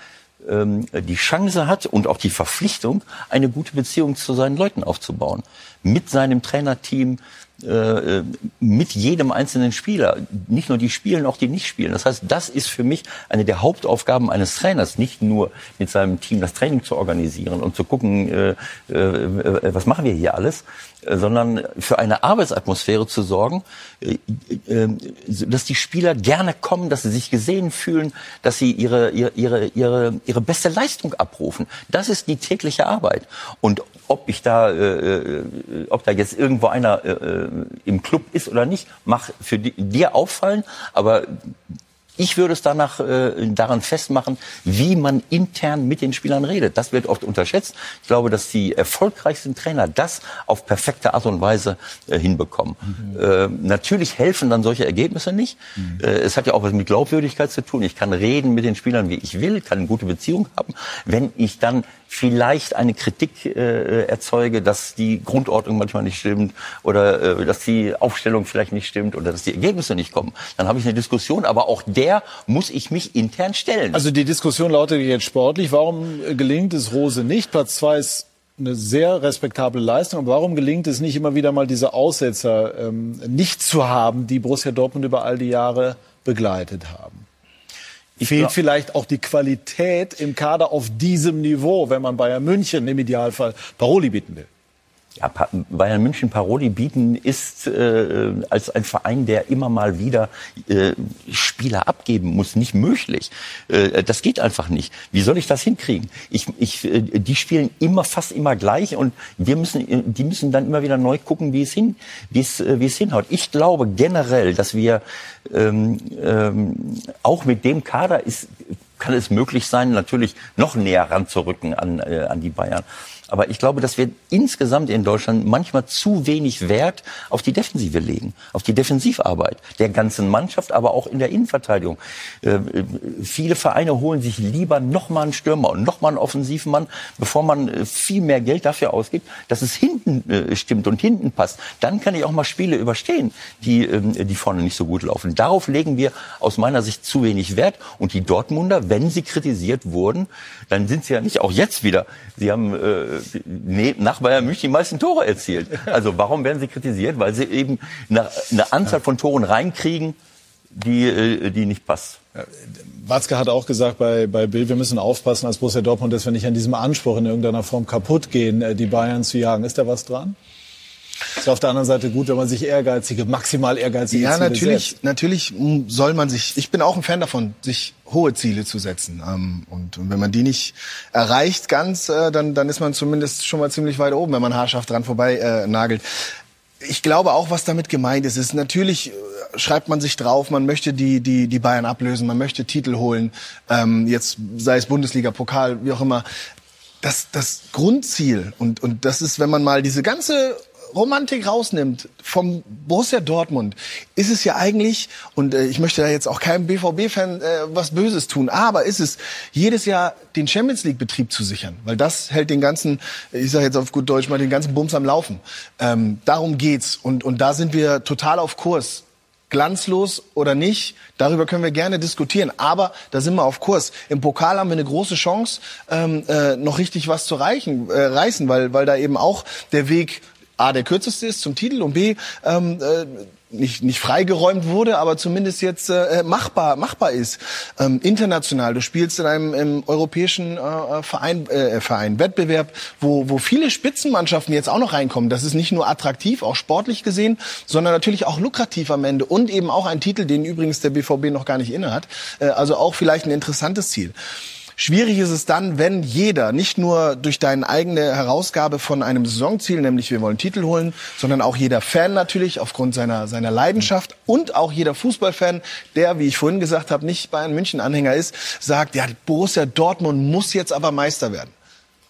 ähm, die Chance hat und auch die Verpflichtung, eine gute Beziehung zu seinen Leuten aufzubauen. Mit seinem Trainerteam, äh, mit jedem einzelnen Spieler. Nicht nur die spielen, auch die nicht spielen. Das heißt, das ist für mich eine der Hauptaufgaben eines Trainers, nicht nur mit seinem Team das Training zu organisieren und zu gucken, äh, äh, was machen wir hier alles, sondern für eine Arbeitsatmosphäre zu sorgen, äh, äh, dass die Spieler gerne kommen, dass sie sich gesehen fühlen, dass sie ihre, ihre, ihre, ihre beste Leistung abrufen. Das ist die tägliche Arbeit. Und ob ich da, äh, ob da jetzt irgendwo einer äh, im Club ist oder nicht, mag für di dir auffallen, aber ich würde es danach äh, daran festmachen, wie man intern mit den Spielern redet. Das wird oft unterschätzt. Ich glaube, dass die erfolgreichsten Trainer das auf perfekte Art und Weise äh, hinbekommen. Mhm. Äh, natürlich helfen dann solche Ergebnisse nicht. Mhm. Äh, es hat ja auch was mit Glaubwürdigkeit zu tun. Ich kann reden mit den Spielern, wie ich will, kann eine gute Beziehung haben. Wenn ich dann vielleicht eine Kritik äh, erzeuge, dass die Grundordnung manchmal nicht stimmt oder äh, dass die Aufstellung vielleicht nicht stimmt oder dass die Ergebnisse nicht kommen, dann habe ich eine Diskussion. Aber auch der muss ich mich intern stellen. Also die Diskussion lautet jetzt sportlich. Warum gelingt es Rose nicht? Platz zwei ist eine sehr respektable Leistung. Aber warum gelingt es nicht immer wieder mal diese Aussetzer ähm, nicht zu haben, die Borussia Dortmund über all die Jahre begleitet haben? Ich Fehlt vielleicht auch die Qualität im Kader auf diesem Niveau, wenn man Bayern München im Idealfall Paroli bieten will? Ja, Bayern München Paroli bieten ist äh, als ein Verein, der immer mal wieder äh, Spieler abgeben muss, nicht möglich. Äh, das geht einfach nicht. Wie soll ich das hinkriegen? Ich, ich, äh, die spielen immer fast immer gleich und wir müssen, die müssen dann immer wieder neu gucken, wie es hin, wie es, äh, wie es hinhaut. Ich glaube generell, dass wir ähm, ähm, auch mit dem Kader ist, kann es möglich sein, natürlich noch näher ranzurücken an, äh, an die Bayern. Aber ich glaube, dass wir insgesamt in Deutschland manchmal zu wenig Wert auf die Defensive legen, auf die Defensivarbeit der ganzen Mannschaft, aber auch in der Innenverteidigung. Äh, viele Vereine holen sich lieber nochmal einen Stürmer und nochmal einen Offensivmann, bevor man äh, viel mehr Geld dafür ausgibt, dass es hinten äh, stimmt und hinten passt. Dann kann ich auch mal Spiele überstehen, die, ähm, die vorne nicht so gut laufen. Darauf legen wir aus meiner Sicht zu wenig Wert. Und die Dortmunder, wenn sie kritisiert wurden, dann sind sie ja nicht auch jetzt wieder. Sie haben äh, nach Bayern München die meisten Tore erzielt. Also warum werden sie kritisiert? Weil sie eben eine, eine Anzahl von Toren reinkriegen, die, äh, die nicht passt. Watzke hat auch gesagt bei, bei Bill, wir müssen aufpassen als Borussia Dortmund, dass wir nicht an diesem Anspruch in irgendeiner Form kaputt gehen, äh, die Bayern zu jagen. Ist da was dran? Ist auf der anderen Seite gut, wenn man sich ehrgeizige, maximal ehrgeizige ja, Ziele natürlich, setzt. natürlich soll man sich. Ich bin auch ein Fan davon, sich hohe Ziele zu setzen. Ähm, und, wenn man die nicht erreicht ganz, äh, dann dann ist man zumindest schon mal ziemlich weit oben, wenn man haarscharf dran vorbei äh, nagelt. Ich glaube auch, was damit gemeint ist, ist natürlich äh, schreibt man sich drauf, man möchte die die die Bayern ablösen, man möchte Titel holen, ähm, jetzt sei es Bundesliga, Pokal, wie auch immer. Das das Grundziel und und das ist, wenn man mal diese ganze Romantik rausnimmt vom Borussia Dortmund, ist es ja eigentlich, und äh, ich möchte da jetzt auch keinem BVB-Fan äh, was Böses tun, aber ist es, jedes Jahr den Champions League-Betrieb zu sichern, weil das hält den ganzen, ich sage jetzt auf gut Deutsch mal, den ganzen Bums am Laufen. Ähm, darum geht's und, und da sind wir total auf Kurs glanzlos oder nicht, darüber können wir gerne diskutieren. Aber da sind wir auf Kurs. Im Pokal haben wir eine große Chance, ähm, äh, noch richtig was zu reichen, äh, reißen, weil, weil da eben auch der Weg A, der kürzeste ist zum Titel und B, ähm, äh, nicht, nicht freigeräumt wurde, aber zumindest jetzt äh, machbar, machbar ist. Ähm, international, du spielst in einem im europäischen äh, Verein, äh, Verein, Wettbewerb, wo, wo viele Spitzenmannschaften jetzt auch noch reinkommen. Das ist nicht nur attraktiv, auch sportlich gesehen, sondern natürlich auch lukrativ am Ende und eben auch ein Titel, den übrigens der BVB noch gar nicht innehat. Äh, also auch vielleicht ein interessantes Ziel. Schwierig ist es dann, wenn jeder, nicht nur durch deine eigene Herausgabe von einem Saisonziel, nämlich wir wollen Titel holen, sondern auch jeder Fan natürlich aufgrund seiner, seiner Leidenschaft und auch jeder Fußballfan, der, wie ich vorhin gesagt habe, nicht Bayern München Anhänger ist, sagt, ja, Borussia Dortmund muss jetzt aber Meister werden.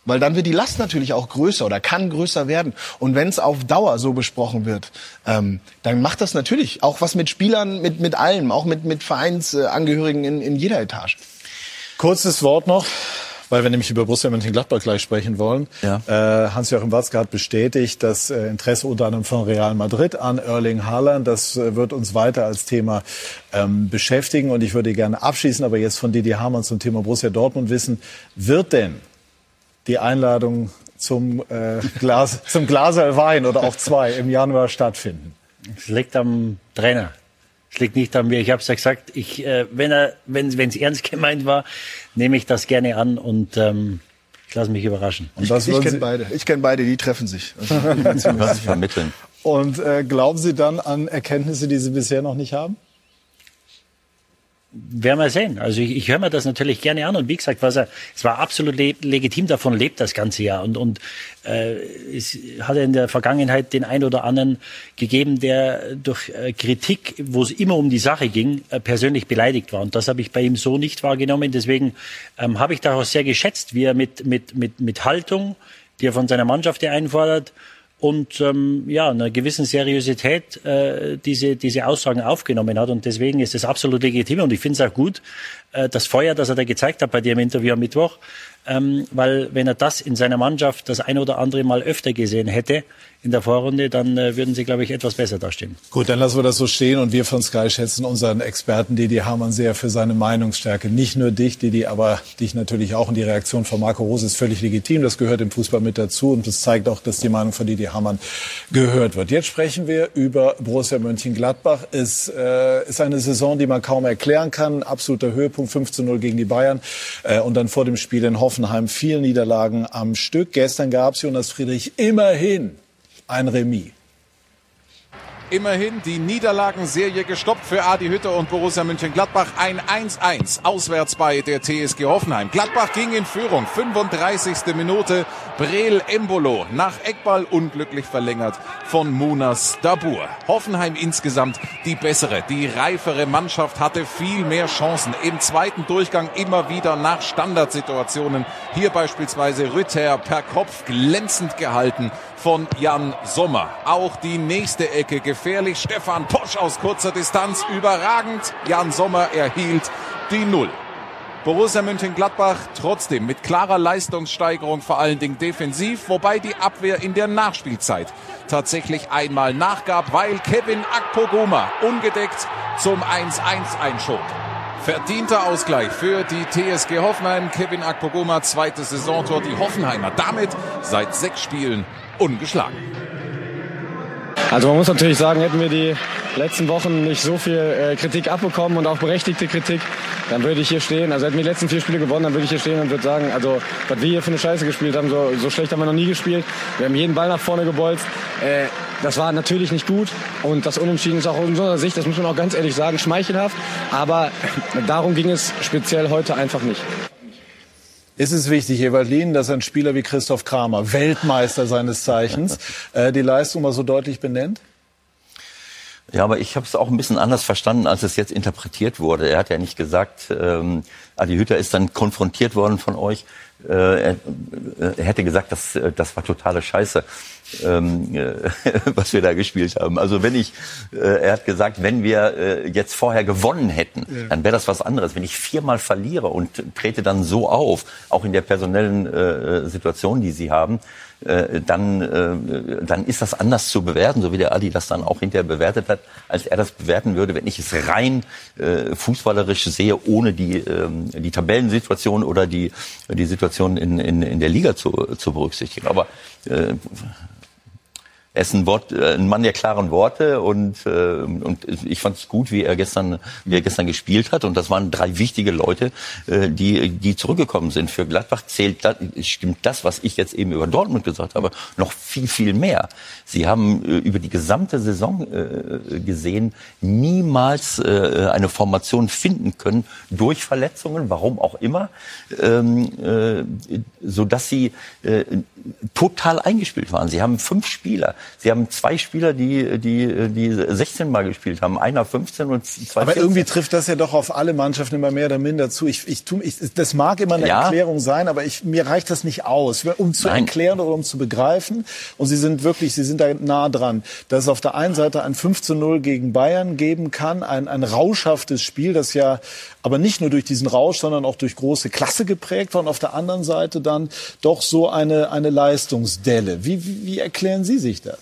Weil dann wird die Last natürlich auch größer oder kann größer werden. Und wenn es auf Dauer so besprochen wird, ähm, dann macht das natürlich auch was mit Spielern, mit, mit allem, auch mit, mit Vereinsangehörigen in, in jeder Etage. Kurzes Wort noch, weil wir nämlich über Borussia Mönchengladbach gleich sprechen wollen. Ja. Äh, Hans-Joachim Watzke hat bestätigt, das äh, Interesse unter anderem von Real Madrid an Erling Haaland. Das äh, wird uns weiter als Thema ähm, beschäftigen. Und ich würde gerne abschließen, aber jetzt von Didi Hamann zum Thema Borussia Dortmund wissen, wird denn die Einladung zum, äh, [laughs] Glas, zum Glaser Wein oder auch zwei im Januar stattfinden? Es liegt am Trainer. Es liegt nicht an mir. Ich habe es ja gesagt, ich, äh, wenn er, wenn es ernst gemeint war, nehme ich das gerne an und ähm, ich lasse mich überraschen. Und ich, ich kenne beide. Ich kenne beide, die treffen sich. [laughs] Also, was [laughs] vermitteln. Und äh, glauben Sie dann an Erkenntnisse, die Sie bisher noch nicht haben? Werden wir sehen. Also ich, ich höre mir das natürlich gerne an und wie gesagt, was er, es war absolut le legitim, davon lebt das ganze Jahr und und äh, es hat in der Vergangenheit den einen oder anderen gegeben, der durch äh, Kritik, wo es immer um die Sache ging, äh, persönlich beleidigt war und das habe ich bei ihm so nicht wahrgenommen. Deswegen ähm, habe ich daraus sehr geschätzt, wie er mit mit mit mit Haltung, die er von seiner Mannschaft einfordert und ähm, ja, einer gewissen Seriosität äh, diese, diese Aussagen aufgenommen hat. Und deswegen ist es absolut legitim und ich finde es auch gut, äh, das Feuer, das er da gezeigt hat bei dir im Interview am Mittwoch, ähm, weil wenn er das in seiner Mannschaft das ein oder andere Mal öfter gesehen hätte, in der Vorrunde, dann äh, würden sie, glaube ich, etwas besser dastehen. Gut, dann lassen wir das so stehen und wir von Sky schätzen unseren Experten Didi Hamann sehr für seine Meinungsstärke. Nicht nur dich, Didi, aber dich natürlich auch. Und die Reaktion von Marco Rose ist völlig legitim. Das gehört im Fußball mit dazu und das zeigt auch, dass die Meinung von Didi Hamann gehört wird. Jetzt sprechen wir über Borussia Mönchengladbach. Es äh, ist eine Saison, die man kaum erklären kann. Absoluter Höhepunkt 15-0 gegen die Bayern äh, und dann vor dem Spiel in Hoffenheim vier Niederlagen am Stück. Gestern gab es Jonas Friedrich immerhin ein Remis. Immerhin die Niederlagenserie gestoppt für Adi Hütter und Borussia München-Gladbach. Ein 1-1 auswärts bei der TSG Hoffenheim. Gladbach ging in Führung. 35. Minute. Breel Embolo nach Eckball unglücklich verlängert von Munas Dabur. Hoffenheim insgesamt die bessere, die reifere Mannschaft hatte viel mehr Chancen. Im zweiten Durchgang immer wieder nach Standardsituationen. Hier beispielsweise Rütter per Kopf glänzend gehalten von Jan Sommer. Auch die nächste Ecke gefährlich. Stefan Posch aus kurzer Distanz überragend. Jan Sommer erhielt die Null. Borussia Mönchengladbach trotzdem mit klarer Leistungssteigerung, vor allen Dingen defensiv, wobei die Abwehr in der Nachspielzeit tatsächlich einmal nachgab, weil Kevin Akpoguma ungedeckt zum 1-1 einschob. Verdienter Ausgleich für die TSG Hoffenheim. Kevin Akpoguma, zweites Saisontor. Die Hoffenheimer damit seit sechs Spielen ungeschlagen. Also man muss natürlich sagen, hätten wir die letzten Wochen nicht so viel äh, Kritik abbekommen und auch berechtigte Kritik, dann würde ich hier stehen. Also hätten wir die letzten vier Spiele gewonnen, dann würde ich hier stehen und würde sagen, also was wir hier für eine Scheiße gespielt haben, so, so schlecht haben wir noch nie gespielt. Wir haben jeden Ball nach vorne gebolzt. Äh, das war natürlich nicht gut und das Unentschieden ist auch aus unserer Sicht, das muss man auch ganz ehrlich sagen, schmeichelhaft. Aber darum ging es speziell heute einfach nicht. Ist es wichtig, Evalin, dass ein Spieler wie Christoph Kramer, Weltmeister seines Zeichens, [laughs] äh, die Leistung mal so deutlich benennt? Ja, aber ich habe es auch ein bisschen anders verstanden, als es jetzt interpretiert wurde. Er hat ja nicht gesagt, ähm, Adi Hütter ist dann konfrontiert worden von euch er, er hätte gesagt, das, das war totale Scheiße, ähm, äh, [laughs] was wir da gespielt haben. Also wenn ich, äh, er hat gesagt, wenn wir äh, jetzt vorher gewonnen hätten, ja. dann wäre das was anderes. Wenn ich viermal verliere und trete dann so auf, auch in der personellen äh, Situation, die sie haben, äh, dann, äh, dann ist das anders zu bewerten, so wie der Adi das dann auch hinterher bewertet hat, als er das bewerten würde, wenn ich es rein äh, fußballerisch sehe, ohne die, ähm, die Tabellensituation oder die, die Situation in, in, in der Liga zu, zu berücksichtigen. Aber äh, er ist ein, Wort, äh, ein Mann der klaren Worte und, äh, und ich fand es gut, wie er gestern, wie er gestern gespielt hat. Und das waren drei wichtige Leute, äh, die, die zurückgekommen sind. Für Gladbach zählt das, stimmt das, was ich jetzt eben über Dortmund gesagt habe, noch viel, viel mehr. Sie haben äh, über die gesamte Saison äh, gesehen niemals äh, eine Formation finden können durch Verletzungen, warum auch immer, ähm, äh, so dass sie äh, total eingespielt waren. Sie haben fünf Spieler. Sie haben zwei Spieler, die, die, die 16 Mal gespielt haben. Einer 15 und zwei Aber 14. irgendwie trifft das ja doch auf alle Mannschaften immer mehr oder minder zu. Ich, ich, tu, ich, das mag immer eine ja. Erklärung sein, aber ich, mir reicht das nicht aus, um zu Nein. erklären oder um zu begreifen. Und Sie sind wirklich, Sie sind da nah dran, dass es auf der einen Seite ein 5 zu 0 gegen Bayern geben kann, ein, ein rauschhaftes Spiel, das ja aber nicht nur durch diesen Rausch, sondern auch durch große Klasse geprägt war und auf der anderen Seite dann doch so eine, eine Leistungsdelle. Wie, wie, wie erklären Sie sich das?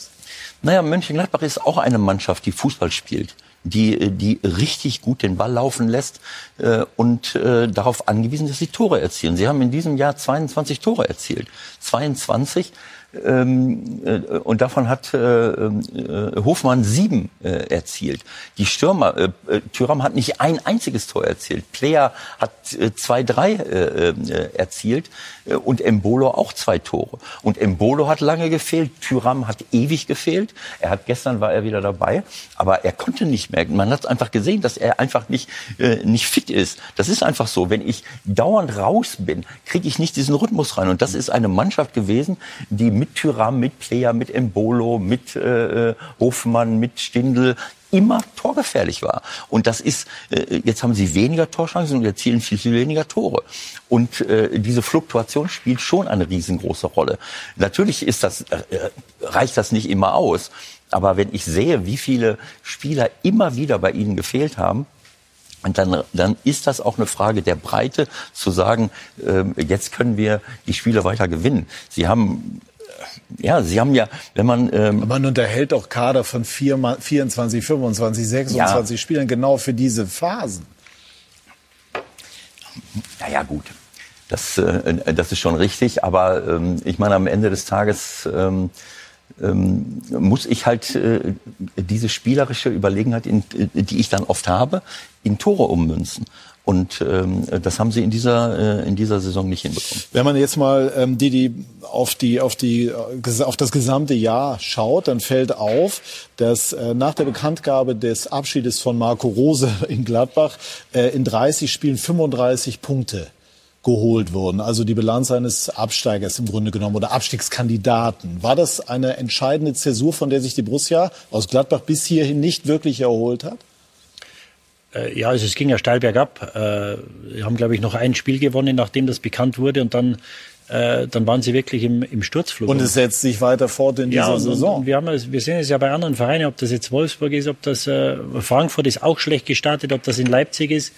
Naja, Mönchengladbach ist auch eine Mannschaft, die Fußball spielt die, die richtig gut den Ball laufen lässt äh, und äh, darauf angewiesen, dass sie Tore erzielen. Sie haben in diesem Jahr 22 Tore erzielt. 22 ähm, äh, und davon hat äh, äh, Hofmann sieben äh, erzielt. Die Stürmer, äh, äh, Thüram hat nicht ein einziges Tor erzielt. Player hat äh, zwei, drei äh, äh, erzielt äh, und Embolo auch zwei Tore. Und Embolo hat lange gefehlt, Thüram hat ewig gefehlt. Er hat gestern war er wieder dabei, aber er konnte nicht mehr. Man hat einfach gesehen, dass er einfach nicht äh, nicht fit ist. Das ist einfach so. Wenn ich dauernd raus bin, kriege ich nicht diesen Rhythmus rein. Und das ist eine Mannschaft gewesen, die mit Tyram, mit Player, mit Embolo, mit äh, äh, Hofmann, mit Stindl immer torgefährlich war. Und das ist, äh, jetzt haben sie weniger Torchancen und erzielen viel, viel weniger Tore. Und äh, diese Fluktuation spielt schon eine riesengroße Rolle. Natürlich ist das, äh, reicht das nicht immer aus. Aber wenn ich sehe, wie viele Spieler immer wieder bei ihnen gefehlt haben, und dann, dann ist das auch eine Frage der Breite, zu sagen, äh, jetzt können wir die Spiele weiter gewinnen. Sie haben ja, Sie haben ja, wenn man... Ähm man unterhält doch Kader von vier, 24, 25, 26 ja. Spielern genau für diese Phasen. Naja, gut. Das, äh, das ist schon richtig. Aber ähm, ich meine, am Ende des Tages... Ähm, ähm, muss ich halt äh, diese spielerische Überlegenheit, in, die ich dann oft habe, in Tore ummünzen. Und ähm, das haben sie in dieser, äh, in dieser Saison nicht hinbekommen. Wenn man jetzt mal ähm, die, die auf, die, auf, die, äh, auf das gesamte Jahr schaut, dann fällt auf, dass äh, nach der Bekanntgabe des Abschiedes von Marco Rose [laughs] in Gladbach äh, in 30 Spielen 35 Punkte geholt wurden. Also die Bilanz eines Absteigers im Grunde genommen oder Abstiegskandidaten. War das eine entscheidende Zäsur, von der sich die Borussia aus Gladbach bis hierhin nicht wirklich erholt hat? Äh, ja, also es ging ja steil bergab. Äh, wir haben, glaube ich, noch ein Spiel gewonnen, nachdem das bekannt wurde und dann äh, dann waren sie wirklich im, im Sturzflug. Und es setzt sich weiter fort in ja, dieser und, Saison. Und wir, haben, wir sehen es ja bei anderen Vereinen, ob das jetzt Wolfsburg ist, ob das äh, Frankfurt ist auch schlecht gestartet, ob das in Leipzig ist,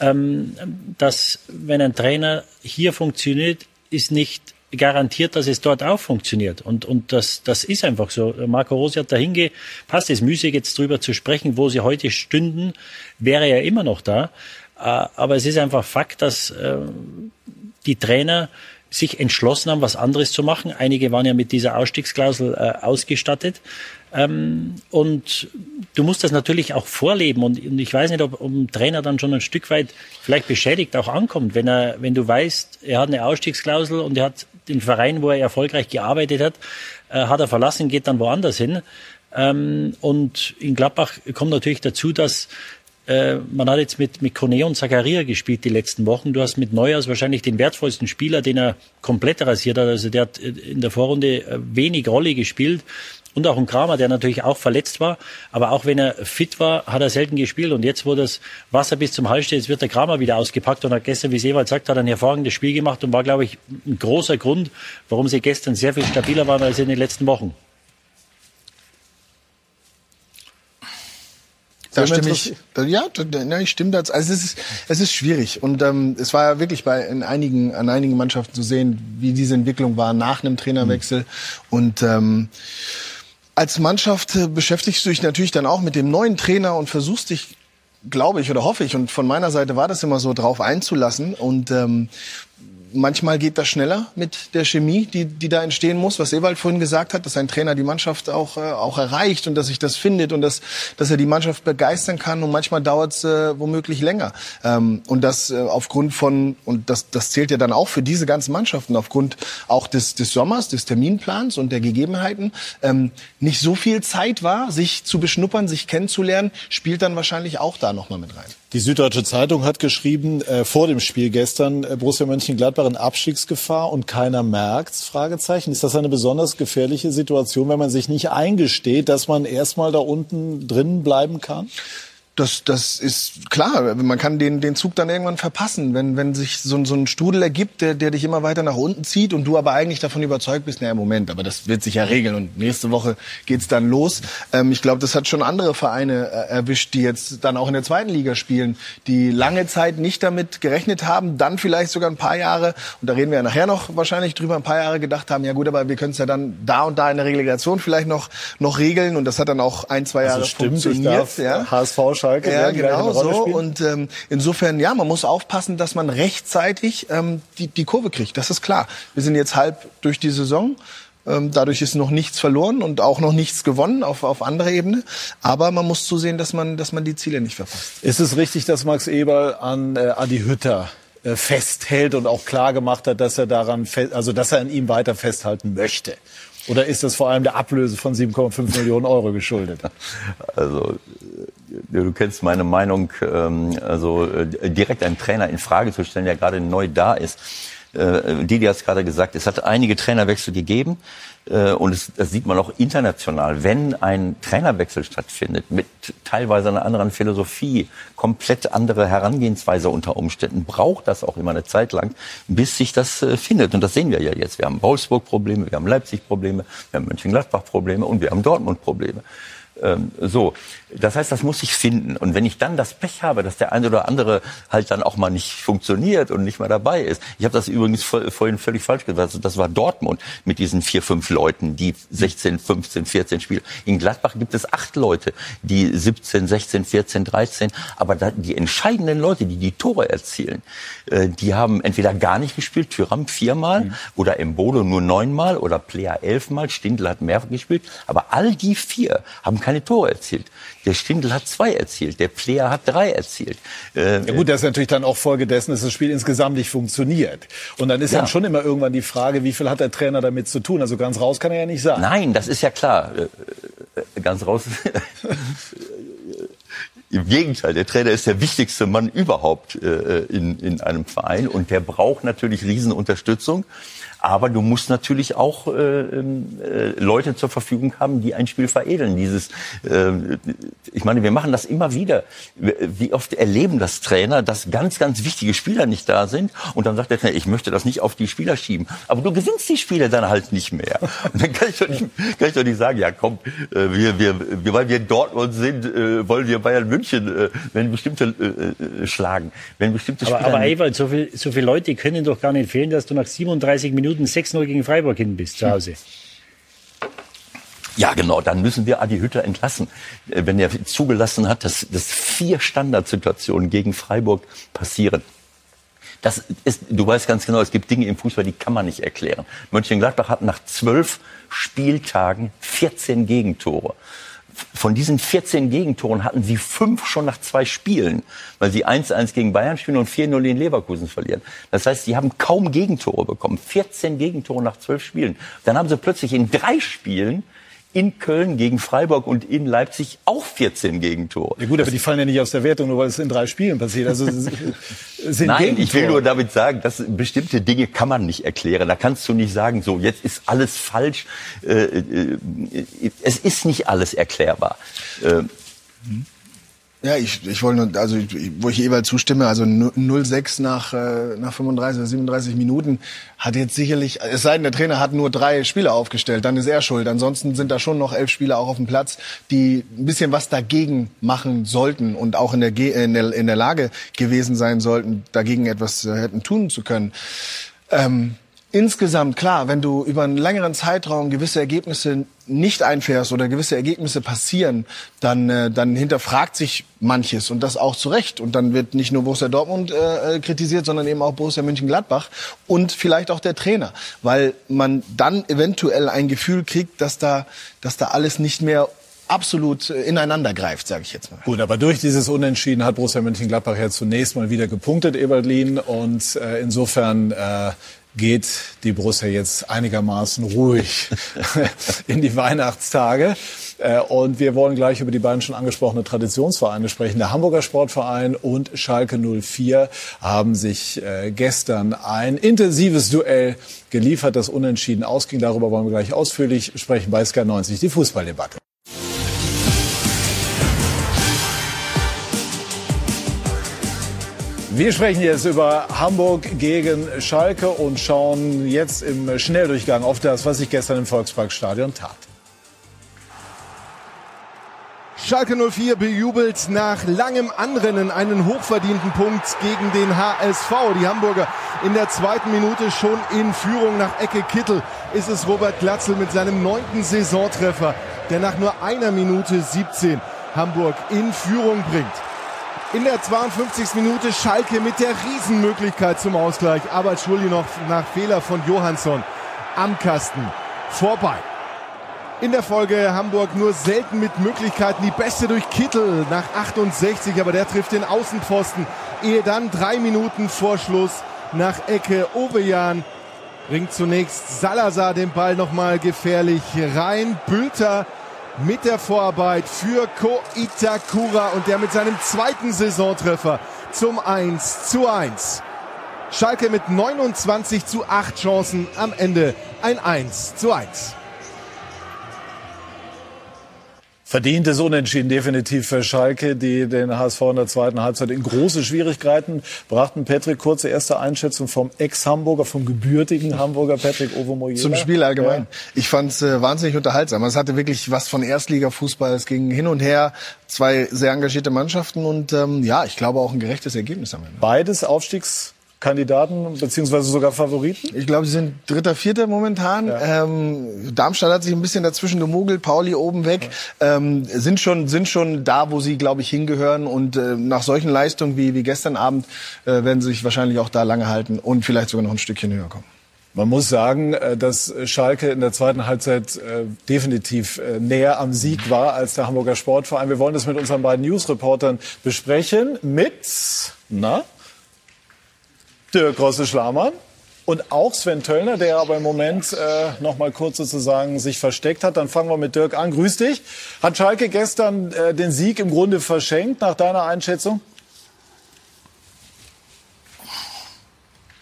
ähm, dass wenn ein Trainer hier funktioniert, ist nicht garantiert, dass es dort auch funktioniert. Und, und das, das ist einfach so. Marco Rose hat dahin gepasst. Es müßig, jetzt drüber zu sprechen, wo sie heute stünden, wäre er immer noch da. Äh, aber es ist einfach Fakt, dass äh, die Trainer sich entschlossen haben, was anderes zu machen. Einige waren ja mit dieser Ausstiegsklausel äh, ausgestattet. Ähm, und du musst das natürlich auch vorleben. Und, und ich weiß nicht, ob, ob ein Trainer dann schon ein Stück weit vielleicht beschädigt auch ankommt, wenn er, wenn du weißt, er hat eine Ausstiegsklausel und er hat den Verein, wo er erfolgreich gearbeitet hat, äh, hat er verlassen, geht dann woanders hin. Ähm, und in Gladbach kommt natürlich dazu, dass äh, man hat jetzt mit, mit Kone und Zakaria gespielt die letzten Wochen. Du hast mit Neuers wahrscheinlich den wertvollsten Spieler, den er komplett rasiert hat. Also der hat in der Vorrunde äh, wenig Rolle gespielt. Und auch ein Kramer, der natürlich auch verletzt war. Aber auch wenn er fit war, hat er selten gespielt. Und jetzt, wo das Wasser bis zum Hals steht, jetzt wird der Kramer wieder ausgepackt und hat gestern, wie Sewald sagt, hat ein hervorragendes Spiel gemacht und war, glaube ich, ein großer Grund, warum sie gestern sehr viel stabiler waren als in den letzten Wochen. Da stimme ich, ja, da, ich stimme dazu. Also es ist, es ist schwierig und ähm, es war ja wirklich bei in einigen, an einigen Mannschaften zu sehen, wie diese Entwicklung war nach einem Trainerwechsel mhm. und ähm, als Mannschaft äh, beschäftigst du dich natürlich dann auch mit dem neuen Trainer und versuchst dich glaube ich oder hoffe ich und von meiner Seite war das immer so drauf einzulassen. Und ähm, manchmal geht das schneller mit der Chemie, die, die da entstehen muss, was Ewald vorhin gesagt hat, dass ein Trainer die Mannschaft auch, äh, auch erreicht und dass sich das findet und dass, dass er die Mannschaft begeistern kann und manchmal dauert es äh, womöglich länger. Ähm, und das äh, aufgrund von, und das, das zählt ja dann auch für diese ganzen Mannschaften, aufgrund auch des, des Sommers, des Terminplans und der Gegebenheiten, ähm, nicht so viel Zeit war, sich zu beschnuppern, sich kennenzulernen, spielt dann wahrscheinlich auch da nochmal mit rein. Die Süddeutsche Zeitung hat geschrieben, äh, vor dem Spiel gestern, äh, Borussia Mönchengladbach in Abstiegsgefahr und keiner merkt's, Fragezeichen. Ist das eine besonders gefährliche Situation, wenn man sich nicht eingesteht, dass man erstmal da unten drin bleiben kann? Das, das ist klar. Man kann den, den Zug dann irgendwann verpassen, wenn, wenn sich so, so ein Strudel ergibt, der, der dich immer weiter nach unten zieht und du aber eigentlich davon überzeugt bist, naja, Moment, aber das wird sich ja regeln und nächste Woche geht's dann los. Ähm, ich glaube, das hat schon andere Vereine äh, erwischt, die jetzt dann auch in der zweiten Liga spielen, die lange Zeit nicht damit gerechnet haben, dann vielleicht sogar ein paar Jahre, und da reden wir ja nachher noch wahrscheinlich drüber, ein paar Jahre gedacht haben, ja gut, aber wir können es ja dann da und da in der Relegation vielleicht noch, noch regeln und das hat dann auch ein, zwei Jahre also stimmt, funktioniert. ja. HSV Schalke ja, genau so. Und ähm, insofern, ja, man muss aufpassen, dass man rechtzeitig ähm, die, die Kurve kriegt. Das ist klar. Wir sind jetzt halb durch die Saison. Ähm, dadurch ist noch nichts verloren und auch noch nichts gewonnen auf, auf anderer Ebene. Aber man muss zusehen, dass man, dass man die Ziele nicht verpasst. Ist es richtig, dass Max Eberl an äh, Adi Hütter äh, festhält und auch klar gemacht hat, dass er daran, also dass er an ihm weiter festhalten möchte? Oder ist das vor allem der Ablöse von 7,5 Millionen Euro geschuldet? Also du kennst meine Meinung, ähm, also äh, direkt einen Trainer in Frage zu stellen, der gerade neu da ist. Äh, Didi hat es gerade gesagt, es hat einige Trainerwechsel gegeben äh, und es, das sieht man auch international. Wenn ein Trainerwechsel stattfindet mit teilweise einer anderen Philosophie, komplett andere Herangehensweise unter Umständen, braucht das auch immer eine Zeit lang, bis sich das findet. Und das sehen wir ja jetzt. Wir haben Wolfsburg-Probleme, wir haben Leipzig-Probleme, wir haben Mönchengladbach-Probleme und wir haben Dortmund-Probleme. Ähm, so, das heißt, das muss ich finden. Und wenn ich dann das Pech habe, dass der eine oder andere halt dann auch mal nicht funktioniert und nicht mehr dabei ist. Ich habe das übrigens vorhin völlig falsch gesagt. Also das war Dortmund mit diesen vier, fünf Leuten, die 16, 15, 14 spielen. In Gladbach gibt es acht Leute, die 17, 16, 14, 13. Aber die entscheidenden Leute, die die Tore erzielen, äh, die haben entweder gar nicht gespielt, Tyram viermal mhm. oder Embolo nur neunmal oder Player elfmal, Stindl hat mehr gespielt. Aber all die vier haben keine Tore erzielt. Der Stindl hat zwei erzielt, der Player hat drei erzielt. Äh, ja gut, das ist natürlich dann auch Folge dessen, dass das Spiel insgesamt nicht funktioniert. Und dann ist ja. dann schon immer irgendwann die Frage, wie viel hat der Trainer damit zu tun? Also ganz raus kann er ja nicht sagen. Nein, das ist ja klar. Äh, äh, ganz raus. [laughs] Im Gegenteil, der Trainer ist der wichtigste Mann überhaupt äh, in, in einem Verein und der braucht natürlich Riesenunterstützung. Aber du musst natürlich auch äh, äh, Leute zur Verfügung haben, die ein Spiel veredeln. Dieses, äh, ich meine, wir machen das immer wieder. Wie oft erleben das Trainer, dass ganz, ganz wichtige Spieler nicht da sind und dann sagt der Trainer, ich möchte das nicht auf die Spieler schieben. Aber du gewinnst die Spiele dann halt nicht mehr. [laughs] Und dann kann ich doch nicht, kann ich doch nicht sagen, ja komm, äh, wir, wir, wir, weil wir Dortmund sind, äh, wollen wir Bayern München, äh, wenn bestimmte äh, äh, schlagen, wenn bestimmte Spieler. Aber, aber Ewald, so viele so viel Leute können doch gar nicht fehlen, dass du nach 37 Minuten Minuten 6-0 gegen Freiburg hin bist zu Hause. Ja, genau. Dann müssen wir Adi Hütter entlassen. Äh, wenn er zugelassen hat, dass, dass vier Standardsituationen gegen Freiburg passieren. Das ist, du weißt ganz genau, es gibt Dinge im Fußball, die kann man nicht erklären. Mönchengladbach hat nach zwölf Spieltagen 14 Gegentore von diesen 14 Gegentoren hatten sie fünf schon nach zwei Spielen, weil sie 1-1 gegen Bayern spielen und 4-0 in Leverkusen verlieren. Das heißt, sie haben kaum Gegentore bekommen. 14 Gegentore nach zwölf Spielen. Dann haben sie plötzlich in drei Spielen in Köln gegen Freiburg und in Leipzig auch 14 Gegentore. Ja gut, aber die fallen ja nicht aus der Wertung, nur weil es in drei Spielen passiert. Also sind Nein, ich will nur damit sagen, dass bestimmte Dinge kann man nicht erklären. Da kannst du nicht sagen, so jetzt ist alles falsch. Äh, äh, es ist nicht alles erklärbar. Äh, mhm. Ja, ich, ich wollte nur, also wo ich jeweils zustimme, also 0-6 nach, äh, nach 35 oder 37 Minuten hat jetzt sicherlich, es sei denn, der Trainer hat nur drei Spieler aufgestellt, dann ist er schuld. Ansonsten sind da schon noch elf Spieler auch auf dem Platz, die ein bisschen was dagegen machen sollten und auch in der, in der, in der Lage gewesen sein sollten, dagegen etwas äh, hätten tun zu können. Ähm, Insgesamt klar, wenn du über einen längeren Zeitraum gewisse Ergebnisse nicht einfährst oder gewisse Ergebnisse passieren, dann, äh, dann hinterfragt sich manches und das auch zu Recht. Und dann wird nicht nur Borussia Dortmund äh, äh, kritisiert, sondern eben auch Borussia Mönchengladbach und vielleicht auch der Trainer, weil man dann eventuell ein Gefühl kriegt, dass da, dass da alles nicht mehr absolut äh, ineinander greift, sage ich jetzt mal. Gut, aber durch dieses Unentschieden hat Borussia Mönchengladbach ja zunächst mal wieder gepunktet, Eberlin. Und äh, insofern äh, geht die Borussia jetzt einigermaßen ruhig [laughs] in die Weihnachtstage. Äh, und wir wollen gleich über die beiden schon angesprochenen Traditionsvereine sprechen. Der Hamburger Sportverein und Schalke 04 haben sich äh, gestern ein intensives Duell geliefert, das unentschieden ausging. Darüber wollen wir gleich ausführlich sprechen bei Sky 90, die Fußballdebatte. Wir sprechen jetzt über Hamburg gegen Schalke und schauen jetzt im Schnelldurchgang auf das, was sich gestern im Volksparkstadion tat. Schalke 04 bejubelt nach langem Anrennen einen hochverdienten Punkt gegen den HSV. Die Hamburger in der zweiten Minute schon in Führung nach Ecke Kittel ist es Robert Glatzel mit seinem neunten Saisontreffer, der nach nur einer Minute 17 Hamburg in Führung bringt. In der 52. Minute Schalke mit der Riesenmöglichkeit zum Ausgleich. Aber Schulli noch nach Fehler von Johansson am Kasten vorbei. In der Folge Hamburg nur selten mit Möglichkeiten. Die beste durch Kittel nach 68, aber der trifft den Außenpfosten. Ehe dann drei Minuten vor Schluss nach Ecke Ovejan bringt zunächst Salazar den Ball nochmal gefährlich rein. Bülter mit der Vorarbeit für Ko Itakura und der mit seinem zweiten Saisontreffer zum 1 zu 1. Schalke mit 29 zu 8 Chancen am Ende ein 1 zu 1. Verdientes Unentschieden definitiv für Schalke, die den HSV in der zweiten Halbzeit in große Schwierigkeiten brachten. Patrick, kurze erste Einschätzung vom Ex-Hamburger, vom gebürtigen Hamburger Patrick Ovomoyela. Zum Spiel allgemein. Ja. Ich fand es äh, wahnsinnig unterhaltsam. Es hatte wirklich was von Erstligafußball. Es ging hin und her. Zwei sehr engagierte Mannschaften und ähm, ja, ich glaube auch ein gerechtes Ergebnis am Ende. Beides Aufstiegs Kandidaten beziehungsweise sogar Favoriten? Ich glaube, sie sind Dritter, Vierter momentan. Ja. Ähm, Darmstadt hat sich ein bisschen dazwischen gemogelt, Pauli oben weg. Ja. Ähm, sind schon sind schon da, wo sie, glaube ich, hingehören. Und äh, nach solchen Leistungen wie, wie gestern Abend äh, werden sie sich wahrscheinlich auch da lange halten und vielleicht sogar noch ein Stückchen höher kommen. Man muss sagen, äh, dass Schalke in der zweiten Halbzeit äh, definitiv äh, näher am Sieg war als der Hamburger Sportverein. Wir wollen das mit unseren beiden Newsreportern besprechen. Mit, na, Dirk Rosse-Schlamann und auch Sven Töllner, der aber im Moment äh, noch mal kurz sozusagen sich versteckt hat. Dann fangen wir mit Dirk an. Grüß dich. Hat Schalke gestern äh, den Sieg im Grunde verschenkt, nach deiner Einschätzung?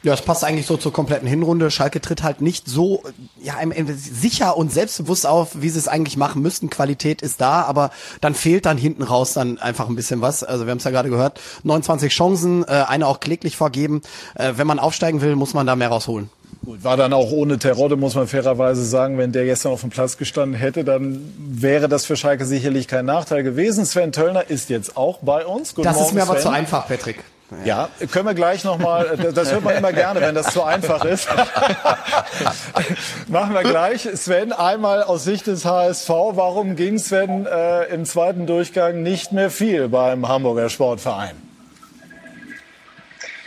Ja, es passt eigentlich so zur kompletten Hinrunde. Schalke tritt halt nicht so ja, sicher und selbstbewusst auf, wie sie es eigentlich machen müssten. Qualität ist da, aber dann fehlt dann hinten raus dann einfach ein bisschen was. Also wir haben es ja gerade gehört, 29 Chancen, äh, eine auch kläglich vorgeben. Äh, wenn man aufsteigen will, muss man da mehr rausholen. Gut, war dann auch ohne Terodde, muss man fairerweise sagen. Wenn der gestern auf dem Platz gestanden hätte, dann wäre das für Schalke sicherlich kein Nachteil gewesen. Sven Töllner ist jetzt auch bei uns. Guten das Morgen, ist mir Sven. aber zu einfach, Patrick. Ja, können wir gleich nochmal, das hört man immer gerne, wenn das zu einfach ist. [laughs] Machen wir gleich. Sven, einmal aus Sicht des HSV, warum ging Sven äh, im zweiten Durchgang nicht mehr viel beim Hamburger Sportverein?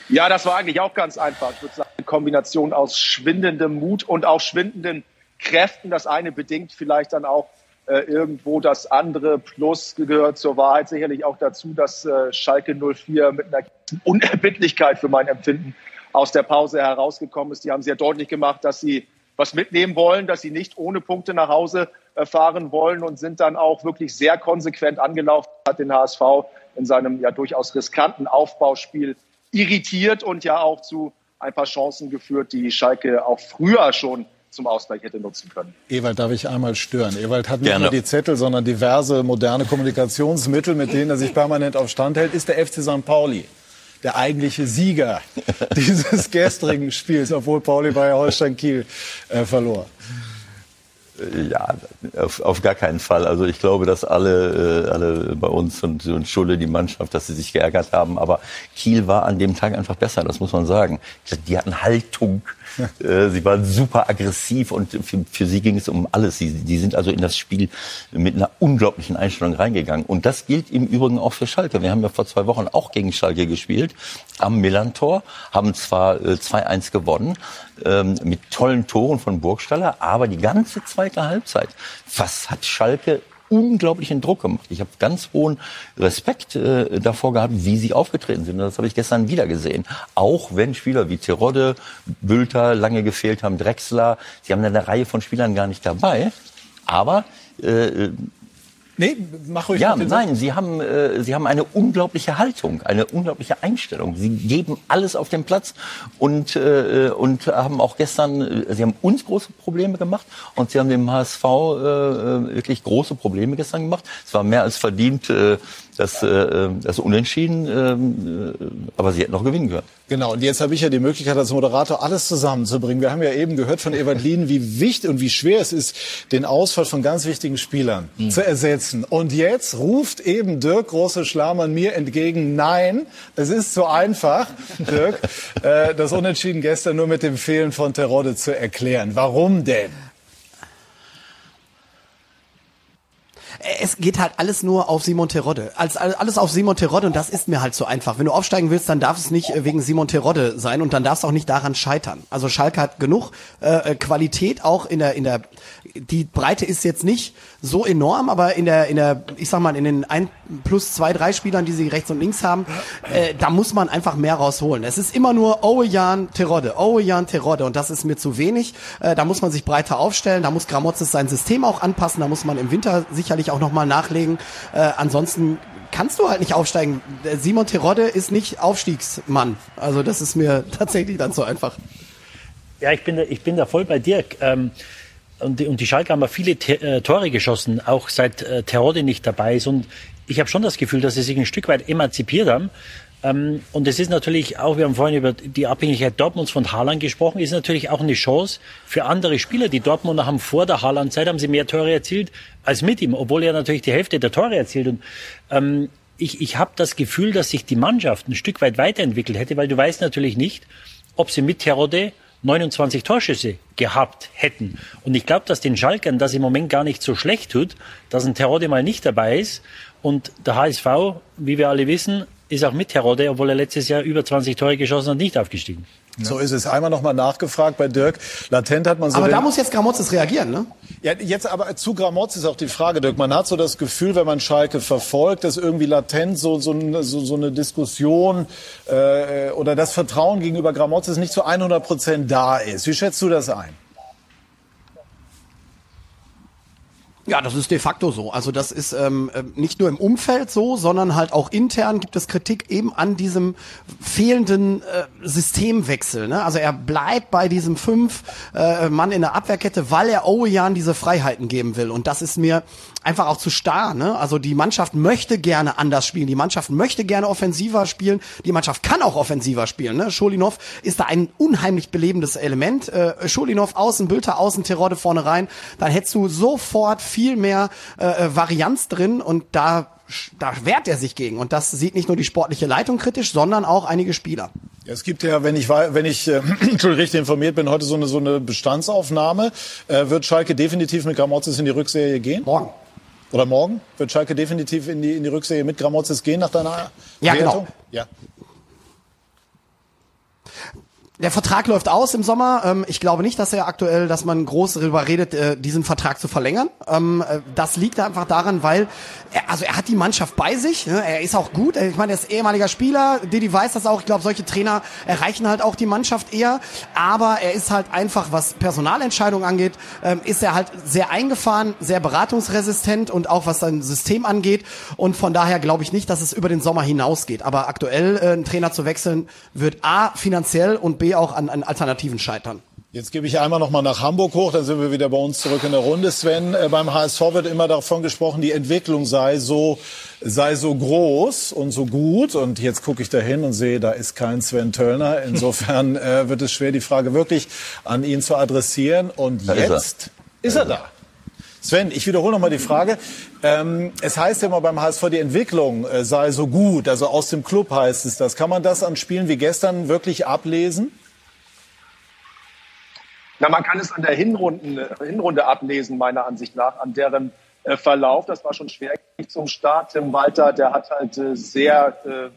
Ja, das war eigentlich auch ganz einfach. Ich würde sagen, eine Kombination aus schwindendem Mut und auch schwindenden Kräften. Das eine bedingt vielleicht dann auch äh, irgendwo das andere. Plus gehört zur Wahrheit sicherlich auch dazu, dass äh, Schalke 04 mit einer Unerbittlichkeit für mein Empfinden aus der Pause herausgekommen ist. Die haben sehr deutlich gemacht, dass sie was mitnehmen wollen, dass sie nicht ohne Punkte nach Hause äh, fahren wollen und sind dann auch wirklich sehr konsequent angelaufen, hat den HSV in seinem ja durchaus riskanten Aufbauspiel irritiert und ja auch zu ein paar Chancen geführt, die Schalke auch früher schon zum Ausgleich hätte nutzen können. Ewald, darf ich einmal stören? Ewald hat nicht Gerne. nur die Zettel, sondern diverse moderne Kommunikationsmittel, mit denen er sich permanent auf Stand hält, ist der FC St. Pauli. Der eigentliche Sieger [laughs] dieses gestrigen Spiels, obwohl Pauli bei Holstein Kiel äh, verlor. Ja, auf, auf gar keinen Fall. Also ich glaube, dass alle, äh, alle bei uns und, und Schulle, die Mannschaft, dass sie sich geärgert haben. Aber Kiel war an dem Tag einfach besser, das muss man sagen. Die hatten Haltung. Äh, sie waren super aggressiv und für, für sie ging es um alles. Sie, die sind also in das Spiel mit einer unglaublichen Einstellung reingegangen. Und das gilt im Übrigen auch für Schalke. Wir haben ja vor zwei Wochen auch gegen Schalke gespielt am Millantor, haben zwar äh, 2-1 gewonnen, ähm, mit tollen Toren von Burgstaller, aber die ganze zweite Halbzeit, was hat Schalke unglaublichen Druck gemacht. Ich habe ganz hohen Respekt äh, davor gehabt, wie sie aufgetreten sind. Und das habe ich gestern wieder gesehen. Auch wenn Spieler wie Terodde, Bülter lange gefehlt haben, Drexler, sie haben eine Reihe von Spielern gar nicht dabei. Aber äh, Nee, mach ruhig. Ja, nein, Sie haben, äh, Sie haben eine unglaubliche Haltung, eine unglaubliche Einstellung. Sie geben alles auf den Platz und, äh, und haben auch gestern, äh, Sie haben uns große Probleme gemacht und Sie haben dem HSV äh, äh, wirklich große Probleme gestern gemacht. Es war mehr als verdient, äh, das, äh, das Unentschieden, äh, aber sie hätten noch gewinnen können. Genau, und jetzt habe ich ja die Möglichkeit, als Moderator alles zusammenzubringen. Wir haben ja eben gehört von Evangeline, wie wichtig und wie schwer es ist, den Ausfall von ganz wichtigen Spielern mhm. zu ersetzen. Und jetzt ruft eben Dirk Große-Schlamann mir entgegen, nein, es ist zu einfach, Dirk, [laughs] äh, das Unentschieden gestern nur mit dem Fehlen von Terodde zu erklären. Warum denn? Es geht halt alles nur auf Simon Terodde. Alles, alles auf Simon Terodde und das ist mir halt so einfach. Wenn du aufsteigen willst, dann darf es nicht äh, wegen Simon Terodde sein und dann darf es auch nicht daran scheitern. Also Schalke hat genug äh, Qualität auch in der in der die Breite ist jetzt nicht so enorm, aber in der in der ich sag mal in den ein plus zwei drei Spielern, die sie rechts und links haben, äh, da muss man einfach mehr rausholen. Es ist immer nur Owejan Terodde, Owejan Terodde und das ist mir zu wenig. Äh, da muss man sich breiter aufstellen, da muss Gramozis sein System auch anpassen, da muss man im Winter sicherlich auch nochmal nachlegen. Äh, ansonsten kannst du halt nicht aufsteigen. Simon Terodde ist nicht Aufstiegsmann. Also das ist mir [laughs] tatsächlich dann so einfach. Ja, ich bin da, ich bin da voll bei Dirk. Ähm, und, die, und die Schalke haben ja viele äh, Tore geschossen, auch seit äh, Terodde nicht dabei ist. Und ich habe schon das Gefühl, dass sie sich ein Stück weit emanzipiert haben. Ähm, und es ist natürlich auch, wir haben vorhin über die Abhängigkeit Dortmunds von Haaland gesprochen, ist natürlich auch eine Chance für andere Spieler. Die Dortmunder haben vor der Haaland-Zeit haben sie mehr Tore erzielt als mit ihm, obwohl er natürlich die Hälfte der Tore erzielt. Und ähm, ich, ich habe das Gefühl, dass sich die Mannschaft ein Stück weit weiterentwickelt hätte, weil du weißt natürlich nicht, ob sie mit Terodde 29 Torschüsse gehabt hätten. Und ich glaube, dass den Schalkern das im Moment gar nicht so schlecht tut, dass ein Terodde mal nicht dabei ist. Und der HSV, wie wir alle wissen, ist auch mit Terodde, obwohl er letztes Jahr über 20 Tore geschossen hat, nicht aufgestiegen. So ist es. Einmal noch mal nachgefragt bei Dirk. Latent hat man so. Aber da muss jetzt Gramozis reagieren, ne? Ja, jetzt aber zu Gramozis auch die Frage, Dirk. Man hat so das Gefühl, wenn man Schalke verfolgt, dass irgendwie latent so, so, so, so eine Diskussion äh, oder das Vertrauen gegenüber Gramozis nicht zu 100 Prozent da ist. Wie schätzt du das ein? Ja, das ist de facto so. Also das ist ähm, ähm, nicht nur im Umfeld so, sondern halt auch intern gibt es Kritik eben an diesem fehlenden äh, Systemwechsel. Ne? Also er bleibt bei diesem fünf äh, Mann in der Abwehrkette, weil er Owejan diese Freiheiten geben will. Und das ist mir einfach auch zu starr. Ne? Also die Mannschaft möchte gerne anders spielen. Die Mannschaft möchte gerne offensiver spielen. Die Mannschaft kann auch offensiver spielen. Ne? Scholinov ist da ein unheimlich belebendes Element. Äh, Scholinov außen, Bülter außen, Terodde vorne rein. Dann hättest du sofort viel mehr äh, äh, Varianz drin und da da wehrt er sich gegen. Und das sieht nicht nur die sportliche Leitung kritisch, sondern auch einige Spieler. Es gibt ja, wenn ich, wenn ich äh, [clears throat] richtig informiert bin, heute so eine, so eine Bestandsaufnahme. Äh, wird Schalke definitiv mit Gramozis in die Rückserie gehen? Morgen. Oder morgen? Wird Schalke definitiv in die, in die Rückserie mit Gramozis gehen nach deiner ja, Wertung? Genau. Ja, Der Vertrag läuft aus im Sommer. Ähm, ich glaube nicht, dass er aktuell, dass man groß darüber redet, äh, diesen Vertrag zu verlängern. Ähm, äh, das liegt einfach daran, weil er, also er hat die Mannschaft bei sich. Ne? Er ist auch gut. Ich meine, er ist ehemaliger Spieler. Didi weiß das auch. Ich glaube, solche Trainer erreichen halt auch die Mannschaft eher. Aber er ist halt einfach, was Personalentscheidungen angeht, ähm, ist er halt sehr eingefahren, sehr beratungsresistent und auch was sein System angeht. Und von daher glaube ich nicht, dass es über den Sommer hinausgeht. Aber aktuell äh, einen Trainer zu wechseln, wird A finanziell und B auch an, an Alternativen scheitern. Jetzt gebe ich einmal noch mal nach Hamburg hoch, dann sind wir wieder bei uns zurück in der Runde. Sven, äh, beim HSV wird immer davon gesprochen, die Entwicklung sei so, sei so groß und so gut. Und jetzt gucke ich da hin und sehe, da ist kein Sven Töllner. [laughs] Insofern äh, wird es schwer, die Frage wirklich an ihn zu adressieren. Und Da ist er. jetzt ist er da. Sven, ich wiederhole noch mal die Frage. Ähm, es heißt ja immer beim HSV, die Entwicklung äh, sei so gut. Also aus dem Club heißt es das. Kann man das an Spielen wie gestern wirklich ablesen? Na, man kann es an der Hinrunden, äh, Hinrunde ablesen, meiner Ansicht nach, an deren äh, Verlauf. Das war schon schwer zum Start. Tim Walter, der hat halt äh, sehr äh,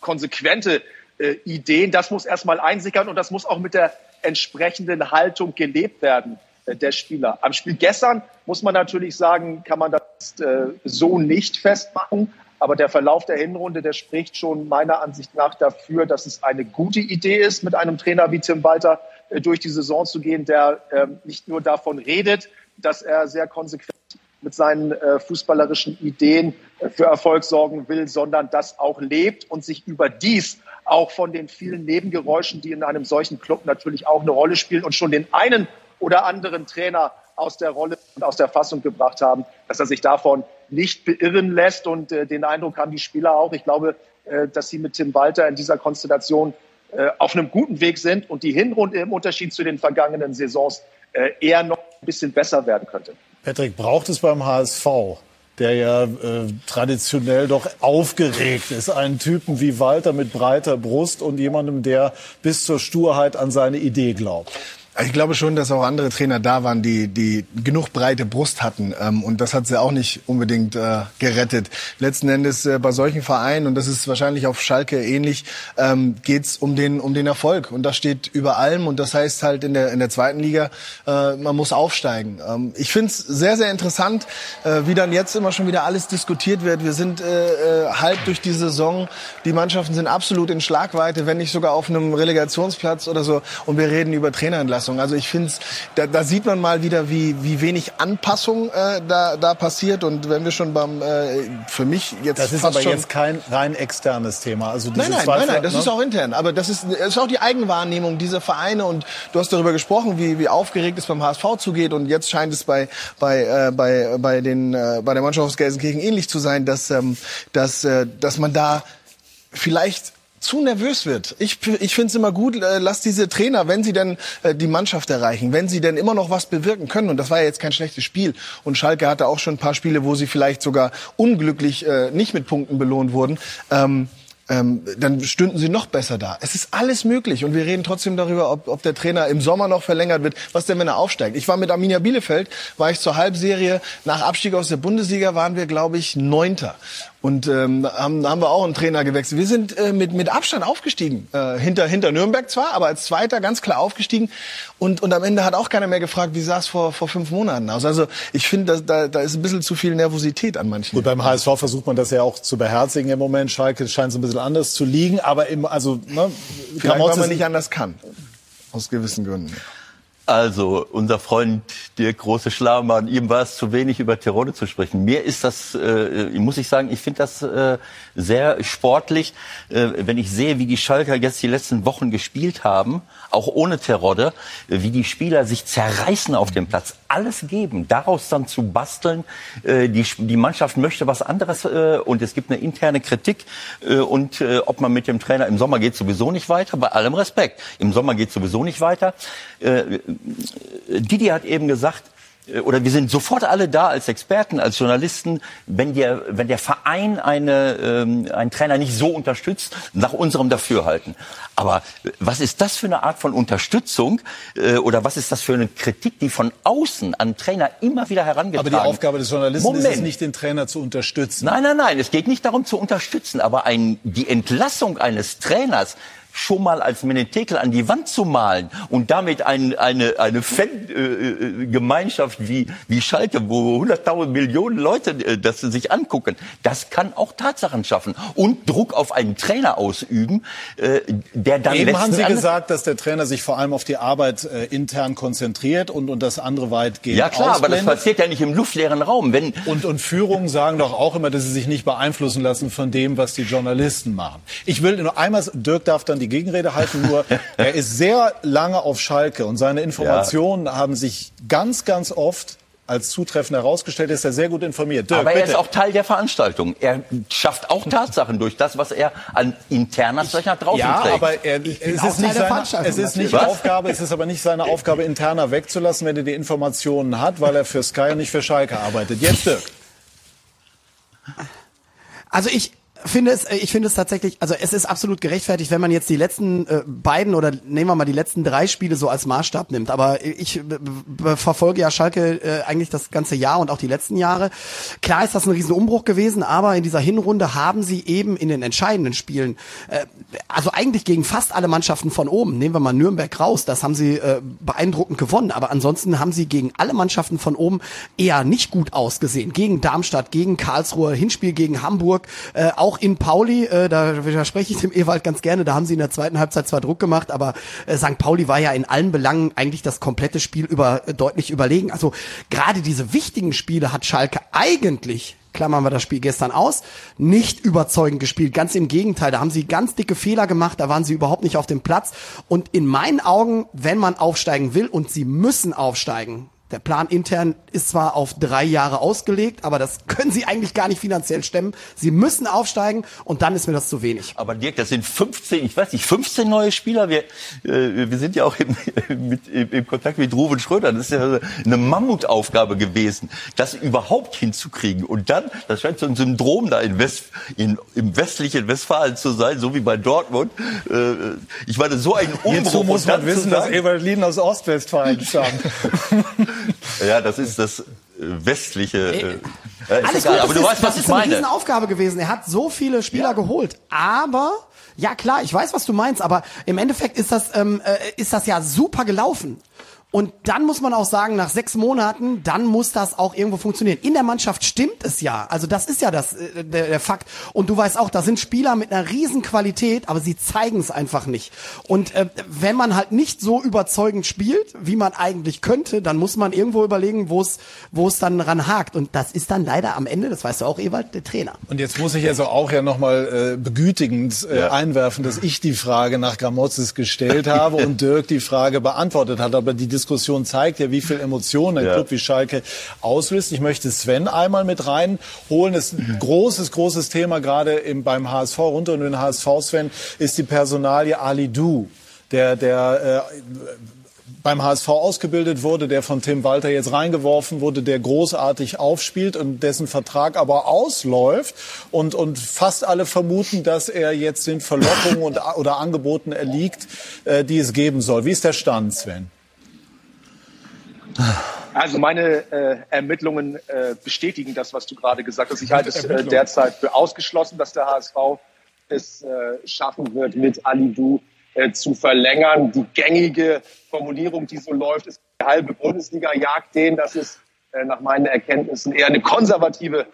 konsequente äh, Ideen. Das muss erstmal einsickern und das muss auch mit der entsprechenden Haltung gelebt werden der Spieler. Am Spiel gestern muss man natürlich sagen, kann man das äh, so nicht festmachen. Aber der Verlauf der Hinrunde, der spricht schon meiner Ansicht nach dafür, dass es eine gute Idee ist, mit einem Trainer wie Tim Walter äh, durch die Saison zu gehen, der ähm, nicht nur davon redet, dass er sehr konsequent mit seinen äh, fußballerischen Ideen äh, für Erfolg sorgen will, sondern das auch lebt und sich überdies auch von den vielen Nebengeräuschen, die in einem solchen Club natürlich auch eine Rolle spielen und schon den einen oder anderen Trainer aus der Rolle und aus der Fassung gebracht haben, dass er sich davon nicht beirren lässt. Und äh, den Eindruck haben die Spieler auch. Ich glaube, äh, dass sie mit Tim Walter in dieser Konstellation äh, auf einem guten Weg sind und die Hinrunde im Unterschied zu den vergangenen Saisons äh, eher noch ein bisschen besser werden könnte. Patrick, braucht es beim HSV, der ja äh, traditionell doch aufgeregt ist, einen Typen wie Walter mit breiter Brust und jemandem, der bis zur Sturheit an seine Idee glaubt? Ich glaube schon, dass auch andere Trainer da waren, die, die genug breite Brust hatten. Ähm, und das hat sie auch nicht unbedingt äh, gerettet. Letzten Endes äh, bei solchen Vereinen, und das ist wahrscheinlich auf Schalke ähnlich, ähm, geht's um den, um den Erfolg. Und das steht über allem. Und das heißt halt in der, in der zweiten Liga, äh, man muss aufsteigen. Ähm, ich finde es sehr, sehr interessant, äh, wie dann jetzt immer schon wieder alles diskutiert wird. Wir sind äh, äh, halb durch die Saison. Die Mannschaften sind absolut in Schlagweite, wenn nicht sogar auf einem Relegationsplatz oder so. Und wir reden über Trainerentlassung. Also ich finde, da, da sieht man mal wieder, wie, wie wenig Anpassung äh, da, da passiert. Und wenn wir schon beim, äh, für mich jetzt Das ist aber jetzt kein rein externes Thema. Also Nein, nein, Zweifel, nein, nein, das ne? ist auch intern. Aber das ist, das ist auch die Eigenwahrnehmung dieser Vereine. Und du hast darüber gesprochen, wie, wie aufgeregt es beim HSV zugeht. Und jetzt scheint es bei, bei, äh, bei, bei, den, äh, bei der Mannschaft aus Gelsenkirchen ähnlich zu sein, dass, ähm, dass, äh, dass man da vielleicht zu nervös wird. Ich, ich finde es immer gut, äh, lass diese Trainer, wenn sie denn äh, die Mannschaft erreichen, wenn sie denn immer noch was bewirken können, und das war ja jetzt kein schlechtes Spiel, und Schalke hatte auch schon ein paar Spiele, wo sie vielleicht sogar unglücklich äh, nicht mit Punkten belohnt wurden, ähm, ähm, dann stünden sie noch besser da. Es ist alles möglich und wir reden trotzdem darüber, ob, ob der Trainer im Sommer noch verlängert wird. Was denn, wenn er aufsteigt? Ich war mit Arminia Bielefeld, war ich zur Halbserie. Nach Abstieg aus der Bundesliga waren wir, glaube ich, Neunter. Und ähm, haben, haben wir auch einen Trainer gewechselt. Wir sind äh, mit, mit Abstand aufgestiegen. Äh, hinter, hinter Nürnberg zwar, aber als Zweiter ganz klar aufgestiegen. Und, und am Ende hat auch keiner mehr gefragt, wie sah es vor, vor fünf Monaten aus. Also ich finde, da, da, ist ein bisschen zu viel Nervosität an manchen. Gut, beim HSV versucht man das ja auch zu beherzigen im Moment. Schalke scheint so ein bisschen anders zu liegen, aber im, also, ne, Vielleicht, weil man nicht anders kann. Aus gewissen Gründen. Also, unser Freund Dirk Große Schlamann, ihm war es zu wenig über Terodde zu sprechen. Mir ist das, äh, muss ich sagen, ich finde das äh, sehr sportlich, äh, wenn ich sehe, wie die Schalker jetzt die letzten Wochen gespielt haben, auch ohne Terodde, wie die Spieler sich zerreißen auf dem Platz, alles geben, daraus dann zu basteln. Äh, die, die Mannschaft möchte was anderes äh, und es gibt eine interne Kritik äh, und ob man mit dem Trainer im Sommer geht sowieso nicht weiter, bei allem Respekt. Im Sommer geht sowieso nicht weiter. Didi hat eben gesagt, oder wir sind sofort alle da als Experten, als Journalisten, wenn der, wenn der Verein eine, ähm, einen Trainer nicht so unterstützt, nach unserem Dafürhalten. Aber äh, was ist das für eine Art von Unterstützung äh, oder was ist das für eine Kritik, die von außen an Trainer immer wieder Aber herangetragen die Aufgabe des Journalisten ist es Moment. nicht, den Trainer zu unterstützen. Nein, nein, nein. Es geht nicht darum zu unterstützen, aber ein, die Entlassung eines Trainers schon mal als Menetekel an die Wand zu malen und damit ein, eine, eine Fan-Gemeinschaft wie, wie Schalke, wo 100.000 Millionen Leute äh, das sich angucken, das kann auch Tatsachen schaffen und Druck auf einen Trainer ausüben, äh, der dann Eben haben Sie gesagt, dass der Trainer sich vor allem auf die Arbeit äh, intern konzentriert und, und das andere weitgehend Ja klar, aber das ausblendet. passiert ja nicht im luftleeren Raum. Wenn Und, und Führungen sagen doch auch immer, dass sie sich nicht beeinflussen lassen von dem, was die Journalisten machen. Ich will nur einmal, Dirk darf dann die Gegenrede halten, nur [laughs] er ist sehr lange auf Schalke und seine Informationen haben sich ganz, ganz oft als zutreffend herausgestellt, ist er sehr gut informiert. Dirk, aber er bitte. ist auch Teil der Veranstaltung. Er schafft auch Tatsachen durch das, was er an interner Zeug nach draußen ja, trägt. aber er, es, ist nicht seine, es ist nicht natürlich. Aufgabe, es ist aber nicht seine Aufgabe, interner wegzulassen, wenn er die Informationen hat, weil er für Sky und nicht für Schalke arbeitet. Jetzt Dirk. Also ich finde es, ich finde es tatsächlich, also es ist absolut gerechtfertigt, wenn man jetzt die letzten äh, beiden oder nehmen wir mal die letzten drei Spiele so als Maßstab nimmt. Aber ich äh, verfolge ja Schalke äh, eigentlich das ganze Jahr und auch die letzten Jahre. Klar ist das ein Riesenumbruch gewesen, aber in dieser Hinrunde haben sie eben in den entscheidenden Spielen, äh, also eigentlich gegen fast alle Mannschaften von oben, nehmen wir mal Nürnberg raus, das haben sie äh, beeindruckend gewonnen. Aber ansonsten haben sie gegen alle Mannschaften von oben eher nicht gut ausgesehen. Gegen Darmstadt, gegen Karlsruhe, Hinspiel gegen Hamburg, äh, auch in Pauli, äh, da widerspreche ich dem Ewald ganz gerne, da haben sie in der zweiten Halbzeit zwar Druck gemacht, aber äh, St. Pauli war ja in allen Belangen eigentlich das komplette Spiel über äh, deutlich überlegen. Also gerade diese wichtigen Spiele hat Schalke eigentlich klammern wir das Spiel gestern aus, nicht überzeugend gespielt. Ganz im Gegenteil, da haben sie ganz dicke Fehler gemacht, da waren sie überhaupt nicht auf dem Platz. Und in meinen Augen, wenn man aufsteigen will und sie müssen aufsteigen, der Plan intern ist zwar auf drei Jahre ausgelegt, aber das können sie eigentlich gar nicht finanziell stemmen. Sie müssen aufsteigen und dann ist mir das zu wenig. Aber Dirk, das sind 15, ich weiß nicht, 15 neue Spieler. Wir, äh, wir sind ja auch im, mit, im, Kontakt mit Ruben Schröder. Das ist ja eine Mammutaufgabe gewesen, das überhaupt hinzukriegen. Und dann, das scheint so ein Syndrom da in West, in, im westlichen Westfalen zu sein, so wie bei Dortmund. Äh, ich meine, so ein Umbruch. Hierzu muss man wissen, dass sagen- Ewald Lien aus Ostwestfalen [laughs] stammt. Ja, das ist das äh, westliche. Äh, äh, Alles egal, gut, aber du ist, weißt, was das ich ist eine meine. Riesenaufgabe gewesen. Er hat so viele Spieler geholt, aber ja klar, ich weiß, was du meinst, aber im Endeffekt ist das ähm, äh, ist das ja super gelaufen. Und dann muss man auch sagen, nach sechs Monaten, dann muss das auch irgendwo funktionieren. In der Mannschaft stimmt es ja. Also das ist ja das, äh, der, der Fakt. Und du weißt auch, da sind Spieler mit einer riesen Qualität, aber sie zeigen es einfach nicht. Und äh, wenn man halt nicht so überzeugend spielt, wie man eigentlich könnte, dann muss man irgendwo überlegen, wo es, wo es dann ran hakt. Und das ist dann leider am Ende, das weißt du auch, Ewald, der Trainer. Und jetzt muss ich also auch ja nochmal äh, begütigend äh, Ja. einwerfen, dass ich die Frage nach Gramozis gestellt habe [laughs] und Dirk die Frage beantwortet hat. Aber die Diskussion zeigt ja, wie viel Emotionen ein Ja. Club wie Schalke auslöst. Ich möchte Sven einmal mit reinholen. Das ist ein großes, großes Thema gerade im, beim HSV, runter und den HSV, Sven, ist die Personalie Ali Du. Der, der äh, beim HSV ausgebildet wurde, der von Tim Walter jetzt reingeworfen wurde, der großartig aufspielt und dessen Vertrag aber ausläuft und, und fast alle vermuten, dass er jetzt den Verlockungen und, oder Angeboten erliegt, äh, die es geben soll. Wie ist der Stand, Sven? Also meine äh, Ermittlungen äh, bestätigen das, was du gerade gesagt hast. Ich halte es äh, derzeit für ausgeschlossen, dass der HSV es äh, schaffen wird, mit Alidu äh, zu verlängern. Die gängige Formulierung, die so läuft, ist, die halbe Bundesliga jagt den. Das ist äh, nach meinen Erkenntnissen eher eine konservative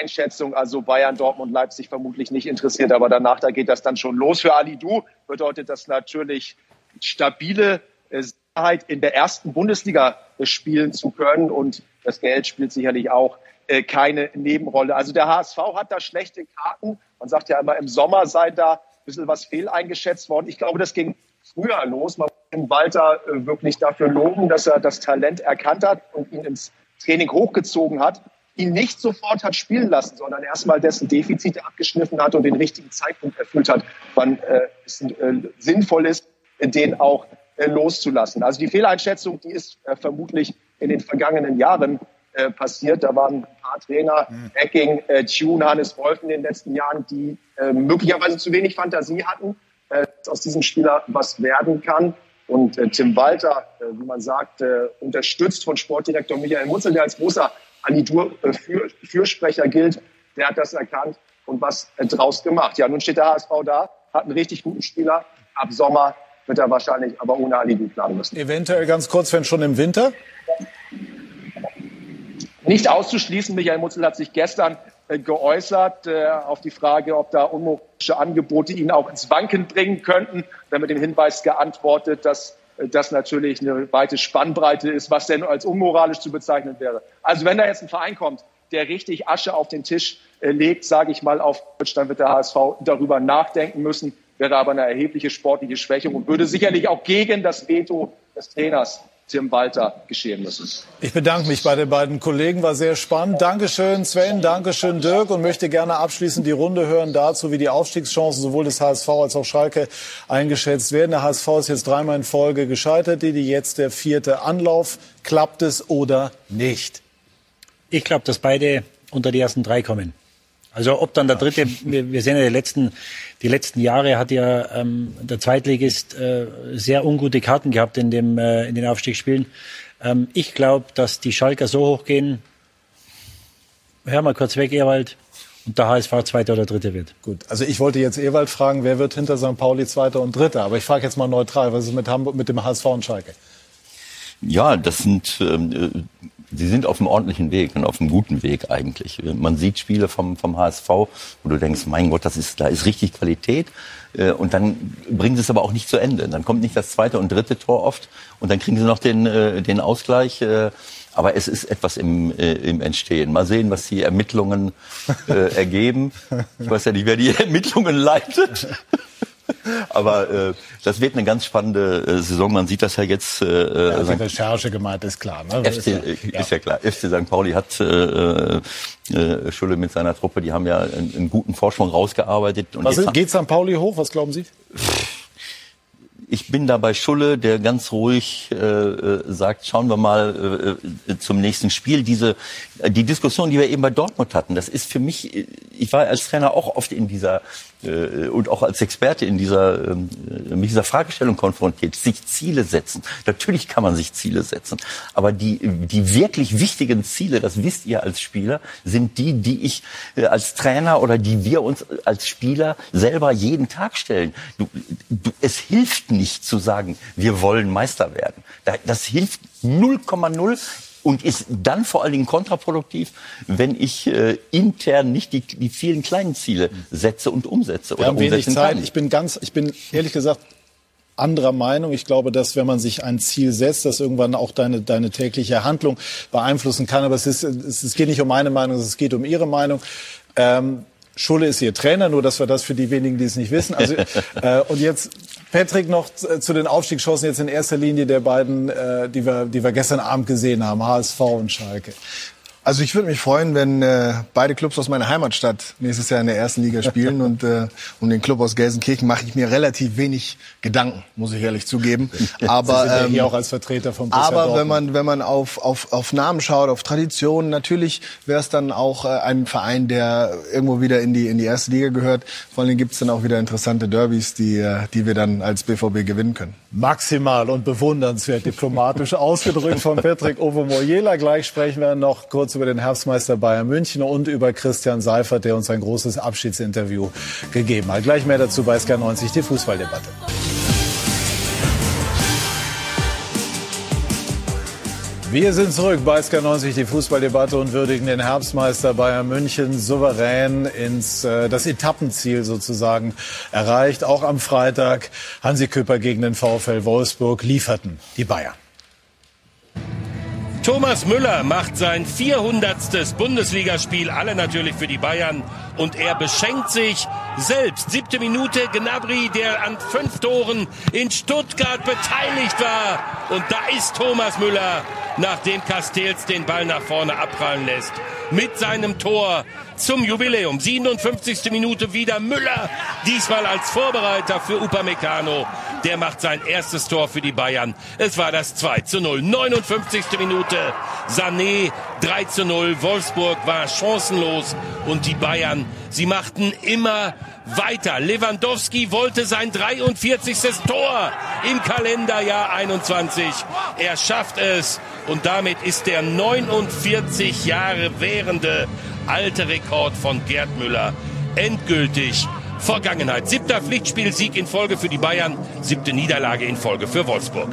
Einschätzung. Also Bayern, Dortmund, Leipzig vermutlich nicht interessiert, aber danach, da geht das dann schon los. Für Alidu bedeutet das natürlich stabile Sicherheit in der ersten Bundesliga äh, spielen zu können und das Geld spielt sicherlich auch äh, keine Nebenrolle. Also der HSV hat da schlechte Karten. Man sagt ja immer, im Sommer sei da ein bisschen was fehleingeschätzt worden. Ich glaube, das ging früher los. Man muss Walter äh, wirklich dafür loben, dass er das Talent erkannt hat und ihn ins Training hochgezogen hat, ihn nicht sofort hat spielen lassen, sondern erstmal dessen Defizite abgeschliffen hat und den richtigen Zeitpunkt erfüllt hat, wann äh, es sinnvoll ist, den auch loszulassen. Also die Fehleinschätzung, die ist äh, vermutlich in den vergangenen Jahren äh, passiert. Da waren ein paar Trainer, Hacking, äh, Tune, Hannes Wolf in den letzten Jahren, die äh, möglicherweise zu wenig Fantasie hatten, äh, dass aus diesem Spieler was werden kann. Und äh, Tim Walter, äh, wie man sagt, äh, unterstützt von Sportdirektor Michael Mutzel, der als großer Anidur-Fürsprecher gilt, der hat das erkannt und was äh, draus gemacht. Ja, nun steht der HSV da, hat einen richtig guten Spieler Ab Sommer wird er wahrscheinlich aber ohne Alibi planen müssen. Eventuell ganz kurz, wenn schon im Winter? Nicht auszuschließen, Michael Mutzel hat sich gestern äh, geäußert äh, auf die Frage, ob da unmoralische Angebote ihn auch ins Wanken bringen könnten. Dann mit dem Hinweis geantwortet, dass äh, das natürlich eine weite Spannbreite ist, was denn als unmoralisch zu bezeichnen wäre. Also wenn da jetzt ein Verein kommt, der richtig Asche auf den Tisch äh, legt, sage ich mal auf Deutsch, dann wird der HSV darüber nachdenken müssen, wäre aber eine erhebliche sportliche Schwächung und würde sicherlich auch gegen das Veto des Trainers Tim Walter geschehen müssen. Ich bedanke mich bei den beiden Kollegen, war sehr spannend. Dankeschön Sven, Dankeschön Dirk und möchte gerne abschließend die Runde hören dazu, wie die Aufstiegschancen sowohl des HSV als auch Schalke eingeschätzt werden. Der HSV ist jetzt dreimal in Folge gescheitert, die jetzt der vierte Anlauf. Klappt es oder nicht? Ich glaube, dass beide unter die ersten drei kommen. Also ob dann der dritte, wir, wir sehen ja die letzten, die letzten Jahre hat ja ähm, der Zweitligist äh, sehr ungute Karten gehabt in, dem, äh, in den Aufstiegsspielen. Ähm, ich glaube, dass die Schalker so hochgehen, hör mal kurz weg, Ewald, und der HSV Zweiter oder Dritter wird. Gut, also ich wollte jetzt Ewald fragen, wer wird hinter St. Pauli Zweiter und Dritter? Aber ich frage jetzt mal neutral, was ist mit, Hamburg, mit dem HSV und Schalke? Ja, das sind ähm, Sie sind auf einem ordentlichen Weg und auf einem guten Weg eigentlich. Man sieht Spiele vom, vom HSV, wo du denkst, mein Gott, das ist, da ist richtig Qualität. Äh, und dann bringen sie es aber auch nicht zu Ende. Dann kommt nicht das zweite und dritte Tor oft und dann kriegen sie noch den, äh, den Ausgleich. Äh, aber es ist etwas im, im Entstehen. Mal sehen, was die Ermittlungen ergeben. Ich weiß ja nicht, wer die [laughs] Ermittlungen leitet. [laughs] Aber äh, das wird eine ganz spannende äh, Saison. Man sieht das ja jetzt. Äh, ja, die Recherche gemeint ist klar. Ne? FC, ist, ja, ist ja klar. FC St. Pauli hat äh, äh, Schulle mit seiner Truppe, die haben ja einen, einen guten Vorsprung rausgearbeitet. Und Was ist, geht St. Pauli hoch? Was glauben Sie? ich bin da bei Schulle, der ganz ruhig äh, äh, sagt, schauen wir mal äh, zum nächsten Spiel. Diese die Diskussion, die wir eben bei Dortmund hatten, das ist für mich, ich war als Trainer auch oft in dieser äh, und auch als Experte in dieser äh, mit dieser Fragestellung konfrontiert, sich Ziele setzen. Natürlich kann man sich Ziele setzen, aber die die wirklich wichtigen Ziele, das wisst ihr als Spieler, sind die, die ich äh, als Trainer oder die wir uns als Spieler selber jeden Tag stellen. Du, du, es hilft nicht zu sagen, wir wollen Meister werden. Das hilft 0,0 und ist dann vor allen Dingen kontraproduktiv, wenn ich äh, intern nicht die, die vielen kleinen Ziele setze und umsetze. Wir oder haben wenig Zeit. Kann. Ich bin ganz, ich bin ehrlich gesagt anderer Meinung. Ich glaube, dass wenn man sich ein Ziel setzt, das irgendwann auch deine, deine tägliche Handlung beeinflussen kann. Aber es, ist, es, es geht nicht um meine Meinung, es geht um Ihre Meinung. Ähm, Schulle ist ihr Trainer, nur dass wir das für die wenigen, die es nicht wissen. Also, [laughs] äh, und jetzt Patrick noch zu den Aufstiegschancen jetzt in erster Linie der beiden, äh, die, wir, die wir gestern Abend gesehen haben, HSV und Schalke. Also ich würde mich freuen, wenn äh, beide Clubs aus meiner Heimatstadt nächstes Jahr in der ersten Liga spielen [laughs] und äh, um den Club aus Gelsenkirchen mache ich mir relativ wenig Gedanken, muss ich ehrlich zugeben. Aber [laughs] Sie sind ja hier ähm, auch als Vertreter vom Borussia Aber wenn man wenn man auf, auf auf Namen schaut, auf Traditionen, natürlich wäre es dann auch äh, ein Verein, der irgendwo wieder in die in die erste Liga gehört. Vor allem gibt es dann auch wieder interessante Derbys, die äh, die wir dann als BVB gewinnen können. Maximal und bewundernswert diplomatisch ausgedrückt von Patrick Ovomoyela. Gleich sprechen wir noch kurz kurz über den Herbstmeister Bayern München und über Christian Seifert, der uns ein großes Abschiedsinterview gegeben hat. Gleich mehr dazu bei SK90, die Fußballdebatte. Wir sind zurück bei SK90, die Fußballdebatte und würdigen den Herbstmeister Bayern München souverän ins äh, das Etappenziel sozusagen erreicht. Auch am Freitag Hansi Küpper gegen den VfL Wolfsburg lieferten die Bayern. Thomas Müller macht sein 400. Bundesligaspiel, alle natürlich für die Bayern. Und er beschenkt sich selbst. Siebte Minute, Gnabry, der an fünf Toren in Stuttgart beteiligt war. Und da ist Thomas Müller, nachdem Castells den Ball nach vorne abprallen lässt. Mit seinem Tor zum Jubiläum. 57. Minute wieder Müller, diesmal als Vorbereiter für Upamecano. Der macht sein erstes Tor für die Bayern. Es war das 2 zu 0. 59. Minute Sané 3 zu 0. Wolfsburg war chancenlos und die Bayern, sie machten immer weiter. Lewandowski wollte sein 43. Tor im Kalenderjahr 21. Er schafft es und damit ist der 49 Jahre währende alte Rekord von Gerd Müller endgültig Vergangenheit. Siebter Pflichtspielsieg in Folge für die Bayern, siebte Niederlage in Folge für Wolfsburg.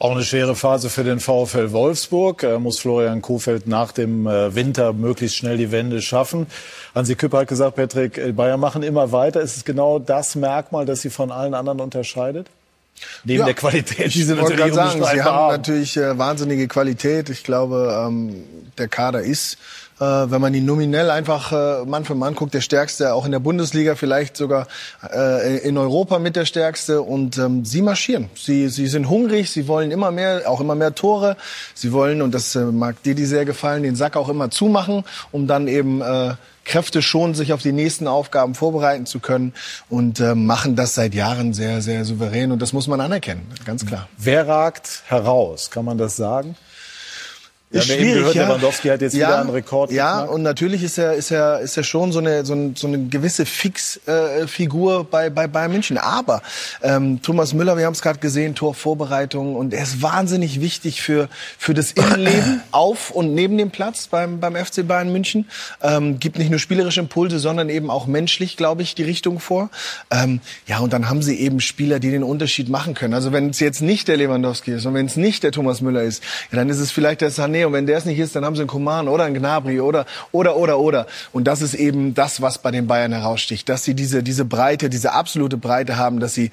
Auch eine schwere Phase für den VfL Wolfsburg. Er muss Florian Kofeld nach dem äh, Winter möglichst schnell die Wende schaffen. Hansi Küpper hat gesagt, Patrick, äh, Bayern machen immer weiter. Ist es genau das Merkmal, das sie von allen anderen unterscheidet? Neben Ja, der Qualität, die sie natürlich sagen, sie haben natürlich äh, wahnsinnige Qualität. Ich glaube, ähm, der Kader ist, äh, wenn man ihn nominell einfach äh, Mann für Mann guckt, der stärkste, auch in der Bundesliga, vielleicht sogar äh, in Europa mit der stärkste. Und ähm, sie marschieren. Sie, sie sind hungrig, sie wollen immer mehr, auch immer mehr Tore. Sie wollen, und das äh, mag Didi sehr gefallen, den Sack auch immer zumachen, um dann eben äh, Kräfte schon sich auf die nächsten Aufgaben vorbereiten zu können und äh, machen das seit Jahren sehr, sehr souverän. Und das muss man anerkennen, ganz klar. Wer ragt heraus? Kann man das sagen? Wir Ist haben ja eben gehört, ja. Lewandowski hat jetzt ja, wieder einen Rekord Ja, geknackt. und natürlich ist er, ist er, ist er schon so eine, so, ein, so eine gewisse Fixfigur äh, bei, bei Bayern München. Aber ähm, Thomas Müller, wir haben es gerade gesehen, Torvorbereitung und er ist wahnsinnig wichtig für, für das Innenleben [coughs] auf und neben dem Platz beim, beim FC Bayern München. Ähm, gibt nicht nur spielerische Impulse, sondern eben auch menschlich, glaube ich, die Richtung vor. Ähm, ja, und dann haben sie eben Spieler, die den Unterschied machen können. Also wenn es jetzt nicht der Lewandowski ist und wenn es nicht der Thomas Müller ist, ja, dann ist es vielleicht der Sané und wenn der es nicht ist, dann haben sie einen Coman oder einen Gnabry oder oder oder oder. Und das ist eben das, was bei den Bayern heraussticht, dass sie diese diese Breite, diese absolute Breite haben, dass sie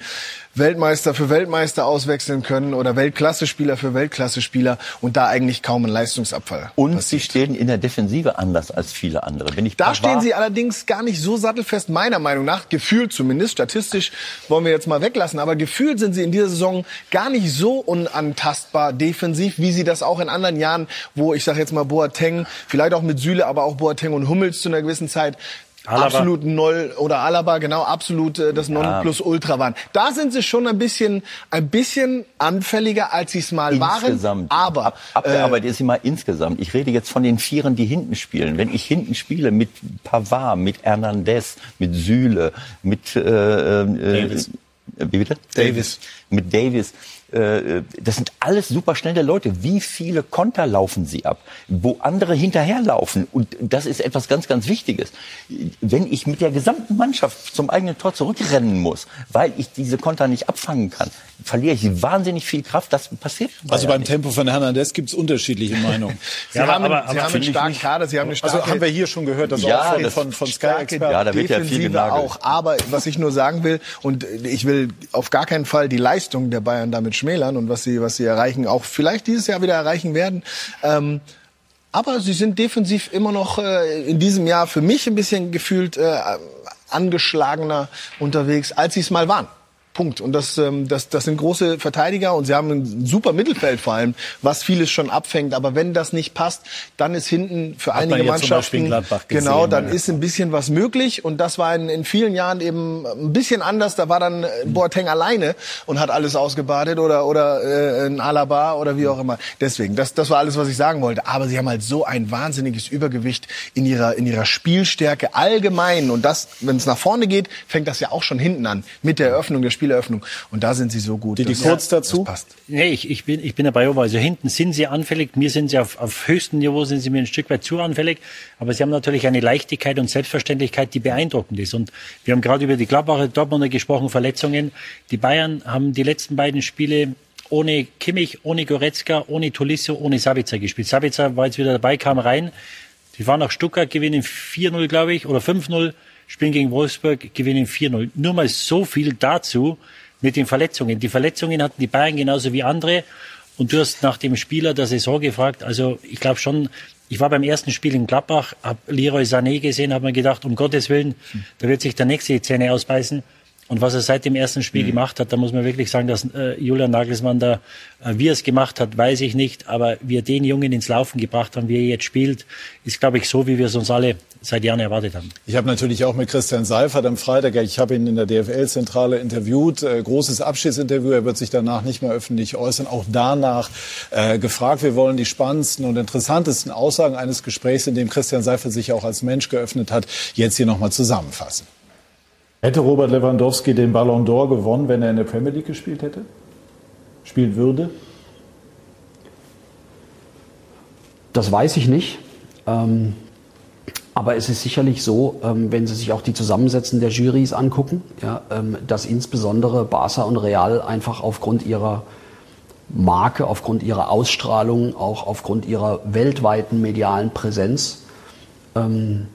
Weltmeister für Weltmeister auswechseln können oder Weltklasse-Spieler für Weltklasse-Spieler und da eigentlich kaum ein Leistungsabfall. Und sie stehen in der Defensive anders als viele andere. Wenn ich Da stehen sie allerdings gar nicht so sattelfest, meiner Meinung nach. Gefühlt zumindest, statistisch wollen wir jetzt mal weglassen. Aber gefühlt sind sie in dieser Saison gar nicht so unantastbar defensiv, wie sie das auch in anderen Jahren, wo ich sage jetzt mal Boateng, vielleicht auch mit Süle, aber auch Boateng und Hummels zu einer gewissen Zeit Alaba. absolut Null oder Alaba genau absolut äh, das Nonplusultra waren. Da sind sie schon ein bisschen ein bisschen anfälliger als sie es mal waren. Insgesamt. Aber Ab, Abwehrarbeit ist immer insgesamt. Ich rede jetzt von den Vieren, die hinten spielen. Wenn ich hinten spiele mit Pavard, mit Hernandez, mit Süle, mit äh, äh, Davis. Äh, wie bitte? Davis. Mit Davis. Äh, Das sind alles super schnelle Leute. Wie viele Konter laufen sie ab, wo andere hinterherlaufen? Und das ist etwas ganz, ganz Wichtiges. Wenn ich mit der gesamten Mannschaft zum eigenen Tor zurückrennen muss, weil ich diese Konter nicht abfangen kann, verliere ich wahnsinnig viel Kraft. Das passiert. Also beim Tempo von Hernandez gibt es unterschiedliche Meinungen. [laughs] Sie haben, einen- sie haben einen starken Kader, sie haben eine starke Also haben wir hier schon gehört, dass Ja, auch von, das- von, von starke Sky-Experten. Ja, da wird ja viel Defensive genagelt. auch. Aber was ich nur sagen will, und ich will auf gar keinen Fall die Leistung der Bayern damit schmälern und was sie, was sie erreichen, auch vielleicht dieses Jahr wieder erreichen werden. Ähm, aber sie sind defensiv immer noch äh, in diesem Jahr für mich ein bisschen gefühlt äh, angeschlagener unterwegs, als sie es mal waren. Punkt. Und das, ähm, das, das sind große Verteidiger und sie haben ein super Mittelfeld vor allem, was vieles schon abfängt. Aber wenn das nicht passt, dann ist hinten für Hat einige Mannschaften Gladbach gesehen, genau, dann ja. ist ein bisschen was möglich. Und das war in, in vielen Jahren eben ein bisschen anders. Da war dann äh, Boateng alleine und hat alles ausgebadet oder oder äh, ein Alaba oder wie auch immer. Deswegen, das, das war alles, was ich sagen wollte. Aber sie haben halt so ein wahnsinniges Übergewicht in ihrer in ihrer Spielstärke allgemein. Und das, wenn es nach vorne geht, fängt das ja auch schon hinten an mit der Eröffnung der Spieleröffnung. Und da sind sie so gut. Die, die Das- kurz dazu. Das passt. Nee, ich, ich, bin, ich bin dabei, also hinten sind sie anfällig, mir sind sie auf, auf höchstem Niveau, sind sie mir ein Stück weit zu anfällig, aber sie haben natürlich eine Leichtigkeit und Selbstverständlichkeit, die beeindruckend ist. Und wir haben gerade über die Gladbacher Dortmunder gesprochen, Verletzungen. Die Bayern haben die letzten beiden Spiele ohne Kimmich, ohne Goretzka, ohne Tolisso, ohne Sabitzer gespielt. Sabitzer war jetzt wieder dabei, kam rein. Die fahren nach Stuttgart, gewinnen 4-0, glaube ich, oder 5-0, spielen gegen Wolfsburg, gewinnen 4-0. Nur mal so viel dazu mit den Verletzungen. Die Verletzungen hatten die Bayern genauso wie andere. Und du hast nach dem Spieler der Saison gefragt. Also ich glaube schon, ich war beim ersten Spiel in Gladbach, habe Leroy Sané gesehen, habe mir gedacht, um Gottes Willen, da wird sich der nächste die Zähne ausbeißen. Und was er seit dem ersten Spiel gemacht hat, da muss man wirklich sagen, dass äh, Julian Nagelsmann da, äh, wie er es gemacht hat, weiß ich nicht. Aber wie er den Jungen ins Laufen gebracht haben, wie er jetzt spielt, ist, glaube ich, so, wie wir es uns alle seit Jahren erwartet haben. Ich habe natürlich auch mit Christian Seifert am Freitag, ich habe ihn in der DFL-Zentrale interviewt, äh, großes Abschiedsinterview, er wird sich danach nicht mehr öffentlich äußern, auch danach äh, gefragt. Wir wollen die spannendsten und interessantesten Aussagen eines Gesprächs, in dem Christian Seifert sich auch als Mensch geöffnet hat, jetzt hier nochmal zusammenfassen. Hätte Robert Lewandowski den Ballon d'Or gewonnen, wenn er in der Premier League gespielt hätte? Spielen würde? Das weiß ich nicht. Ähm, aber es ist sicherlich so, ähm, wenn Sie sich auch die Zusammensetzung der Jurys angucken, ja, ähm, dass insbesondere Barca und Real einfach aufgrund ihrer Marke, aufgrund ihrer Ausstrahlung, auch aufgrund ihrer weltweiten medialen Präsenz ähm,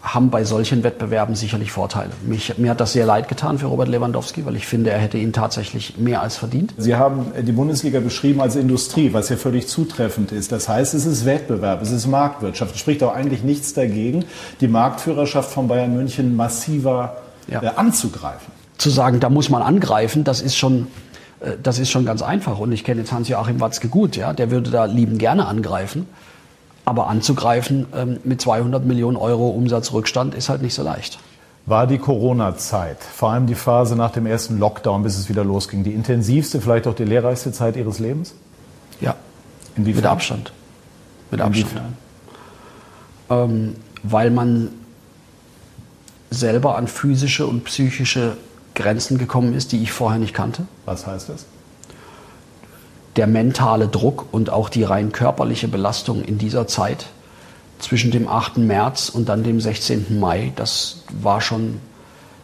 haben bei solchen Wettbewerben sicherlich Vorteile. Mich, mir hat das sehr leid getan für Robert Lewandowski, weil ich finde, er hätte ihn tatsächlich mehr als verdient. Sie haben die Bundesliga beschrieben als Industrie, was ja völlig zutreffend ist. Das heißt, es ist Wettbewerb, es ist Marktwirtschaft. Es spricht auch eigentlich nichts dagegen, die Marktführerschaft von Bayern München massiver ja. äh, anzugreifen. Zu sagen, da muss man angreifen, das ist schon äh, das ist schon ganz einfach. Und ich kenne jetzt Hans-Joachim Watzke gut, ja, der würde da lieben gerne angreifen. Aber anzugreifen ähm, mit 200 Millionen Euro Umsatzrückstand ist halt nicht so leicht. War die Corona-Zeit, vor allem die Phase nach dem ersten Lockdown, bis es wieder losging, die intensivste, vielleicht auch die lehrreichste Zeit Ihres Lebens? Ja. Inwiefern? Mit Abstand. Mit Abstand. Ähm, weil man selber an physische und psychische Grenzen gekommen ist, die ich vorher nicht kannte. Was heißt das? Der mentale Druck und auch die rein körperliche Belastung in dieser Zeit zwischen dem 8. März und dann dem 16. Mai, das war schon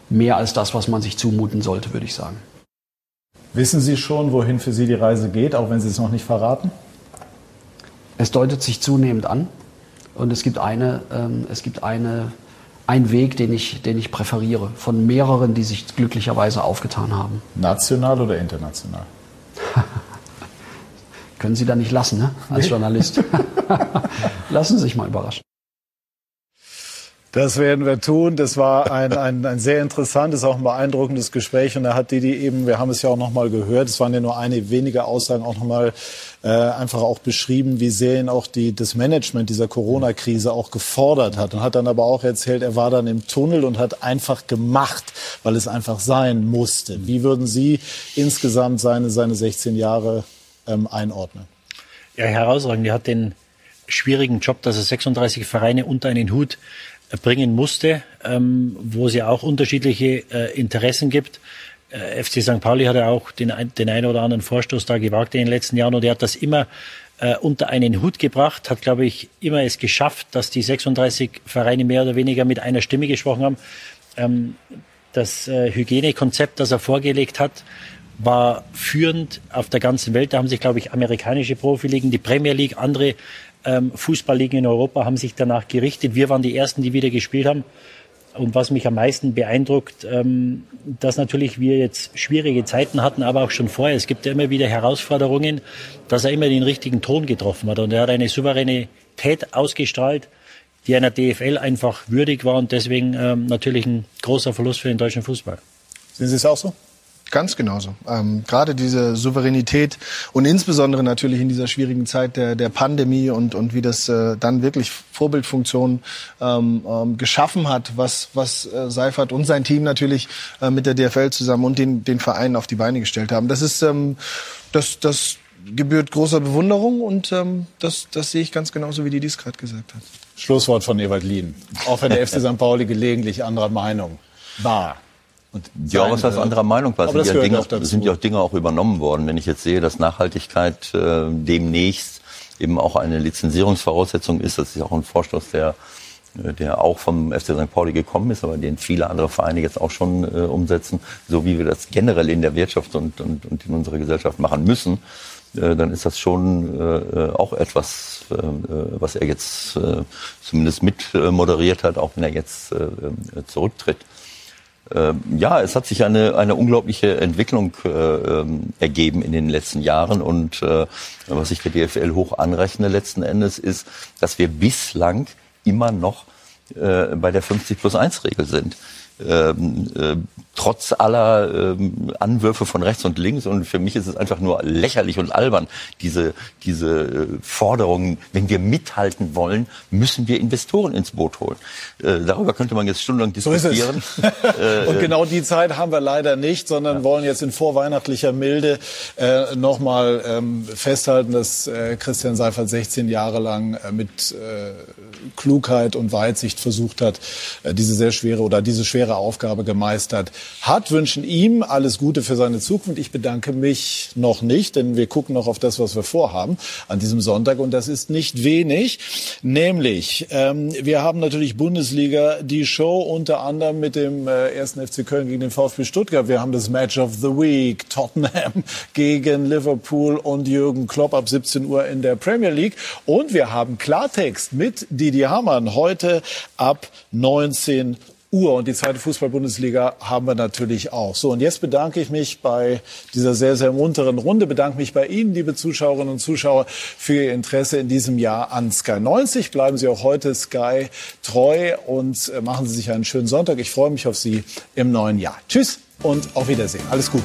mehr als das, was man sich zumuten sollte, würde ich sagen. Wissen Sie schon, wohin für Sie die Reise geht, auch wenn Sie es noch nicht verraten? Es deutet sich zunehmend an und es gibt eine, ähm, es gibt eine, einen Weg, den ich, den ich präferiere, von mehreren, die sich glücklicherweise aufgetan haben. National oder international? [laughs] Können Sie da nicht lassen, ne? als Journalist. [laughs] Lassen Sie sich mal überraschen. Das werden wir tun. Das war ein, ein, ein sehr interessantes, auch ein beeindruckendes Gespräch. Und da hat Didi eben, wir haben es ja auch noch mal gehört, es waren ja nur eine wenige Aussagen, auch noch mal äh, einfach auch beschrieben, wie sehr ihn auch die, das Management dieser Corona-Krise auch gefordert hat. Und hat dann aber auch erzählt, er war dann im Tunnel und hat einfach gemacht, weil es einfach sein musste. Wie würden Sie insgesamt seine, seine 16 Jahre ähm, einordnen? Ja, herausragend. Er hat den schwierigen Job, dass er 36 Vereine unter einen Hut äh, bringen musste, ähm, wo es ja auch unterschiedliche äh, Interessen gibt. Äh, FC St. Pauli hat ja auch den, den einen oder anderen Vorstoß da gewagt in den letzten Jahren und er hat das immer äh, unter einen Hut gebracht, hat, glaube ich, immer es geschafft, dass die 36 Vereine mehr oder weniger mit einer Stimme gesprochen haben. Ähm, das äh, Hygienekonzept, das er vorgelegt hat, war führend auf der ganzen Welt. Da haben sich, glaube ich, amerikanische Profiligen, die Premier League, andere ähm, Fußballligen in Europa haben sich danach gerichtet. Wir waren die Ersten, die wieder gespielt haben. Und was mich am meisten beeindruckt, ähm, dass natürlich wir jetzt schwierige Zeiten hatten, aber auch schon vorher. Es gibt ja immer wieder Herausforderungen, dass er immer den richtigen Ton getroffen hat. Und er hat eine Souveränität ausgestrahlt, die einer DFL einfach würdig war und deswegen ähm, natürlich ein großer Verlust für den deutschen Fußball. Sehen Sie es auch so? Ganz genauso. Ähm, gerade diese Souveränität und insbesondere natürlich in dieser schwierigen Zeit der, der Pandemie und, und wie das äh, dann wirklich Vorbildfunktionen ähm, ähm, geschaffen hat, was, was äh, Seifert und sein Team natürlich äh, mit der DFL zusammen und den, den Vereinen auf die Beine gestellt haben. Das ist ähm, das, das gebührt großer Bewunderung und ähm, das, das sehe ich ganz genauso, wie die dies gerade gesagt hat. Schlusswort von Ewald Lien. Auch wenn der FC St. Pauli gelegentlich anderer Meinung war. Und ja, was heißt anderer Meinung war? Sind, ja Dinge, sind ja auch Dinge auch übernommen worden. Wenn ich jetzt sehe, dass Nachhaltigkeit äh, demnächst eben auch eine Lizenzierungsvoraussetzung ist, das ist auch ein Vorstoß, der äh, der auch vom FC St. Pauli gekommen ist, aber den viele andere Vereine jetzt auch schon äh, umsetzen, so wie wir das generell in der Wirtschaft und, und, und in unserer Gesellschaft machen müssen, äh, dann ist das schon äh, auch etwas, äh, was er jetzt äh, zumindest mit moderiert hat, auch wenn er jetzt äh, zurücktritt. Ähm, ja, es hat sich eine, eine unglaubliche Entwicklung äh, ähm, ergeben in den letzten Jahren. Und äh, was ich der DFL hoch anrechne letzten Endes ist, dass wir bislang immer noch äh, bei der 50 plus 1 Regel sind ähm, äh, trotz aller ähm, Anwürfe von rechts und links. Und für mich ist es einfach nur lächerlich und albern, diese, diese äh, Forderungen. Wenn wir mithalten wollen, müssen wir Investoren ins Boot holen. Äh, darüber könnte man jetzt stundenlang diskutieren. So [laughs] und genau die Zeit haben wir leider nicht, sondern ja. wollen jetzt in vorweihnachtlicher Milde äh, nochmal ähm, festhalten, dass äh, Christian Seifert 16 Jahre lang äh, mit äh, Klugheit und Weitsicht versucht hat, äh, diese sehr schwere oder diese schwere schwere Aufgabe gemeistert hat, wünschen ihm alles Gute für seine Zukunft. Ich bedanke mich noch nicht, denn wir gucken noch auf das, was wir vorhaben an diesem Sonntag und das ist nicht wenig. Nämlich, ähm, wir haben natürlich Bundesliga, die Show unter anderem mit dem äh, FC Köln gegen den VfB Stuttgart. Wir haben das Match of the Week, Tottenham [laughs] gegen Liverpool und Jürgen Klopp ab 17 Uhr in der Premier League. Und wir haben Klartext mit Didi Hamann heute ab 19 Uhr. Und die zweite Fußball-Bundesliga haben wir natürlich auch. So, und jetzt bedanke ich mich bei dieser sehr, sehr munteren Runde, bedanke mich bei Ihnen, liebe Zuschauerinnen und Zuschauer, für Ihr Interesse in diesem Jahr an Sky 90. Bleiben Sie auch heute Sky treu und äh, machen Sie sich einen schönen Sonntag. Ich freue mich auf Sie im neuen Jahr. Tschüss und auf Wiedersehen. Alles Gute.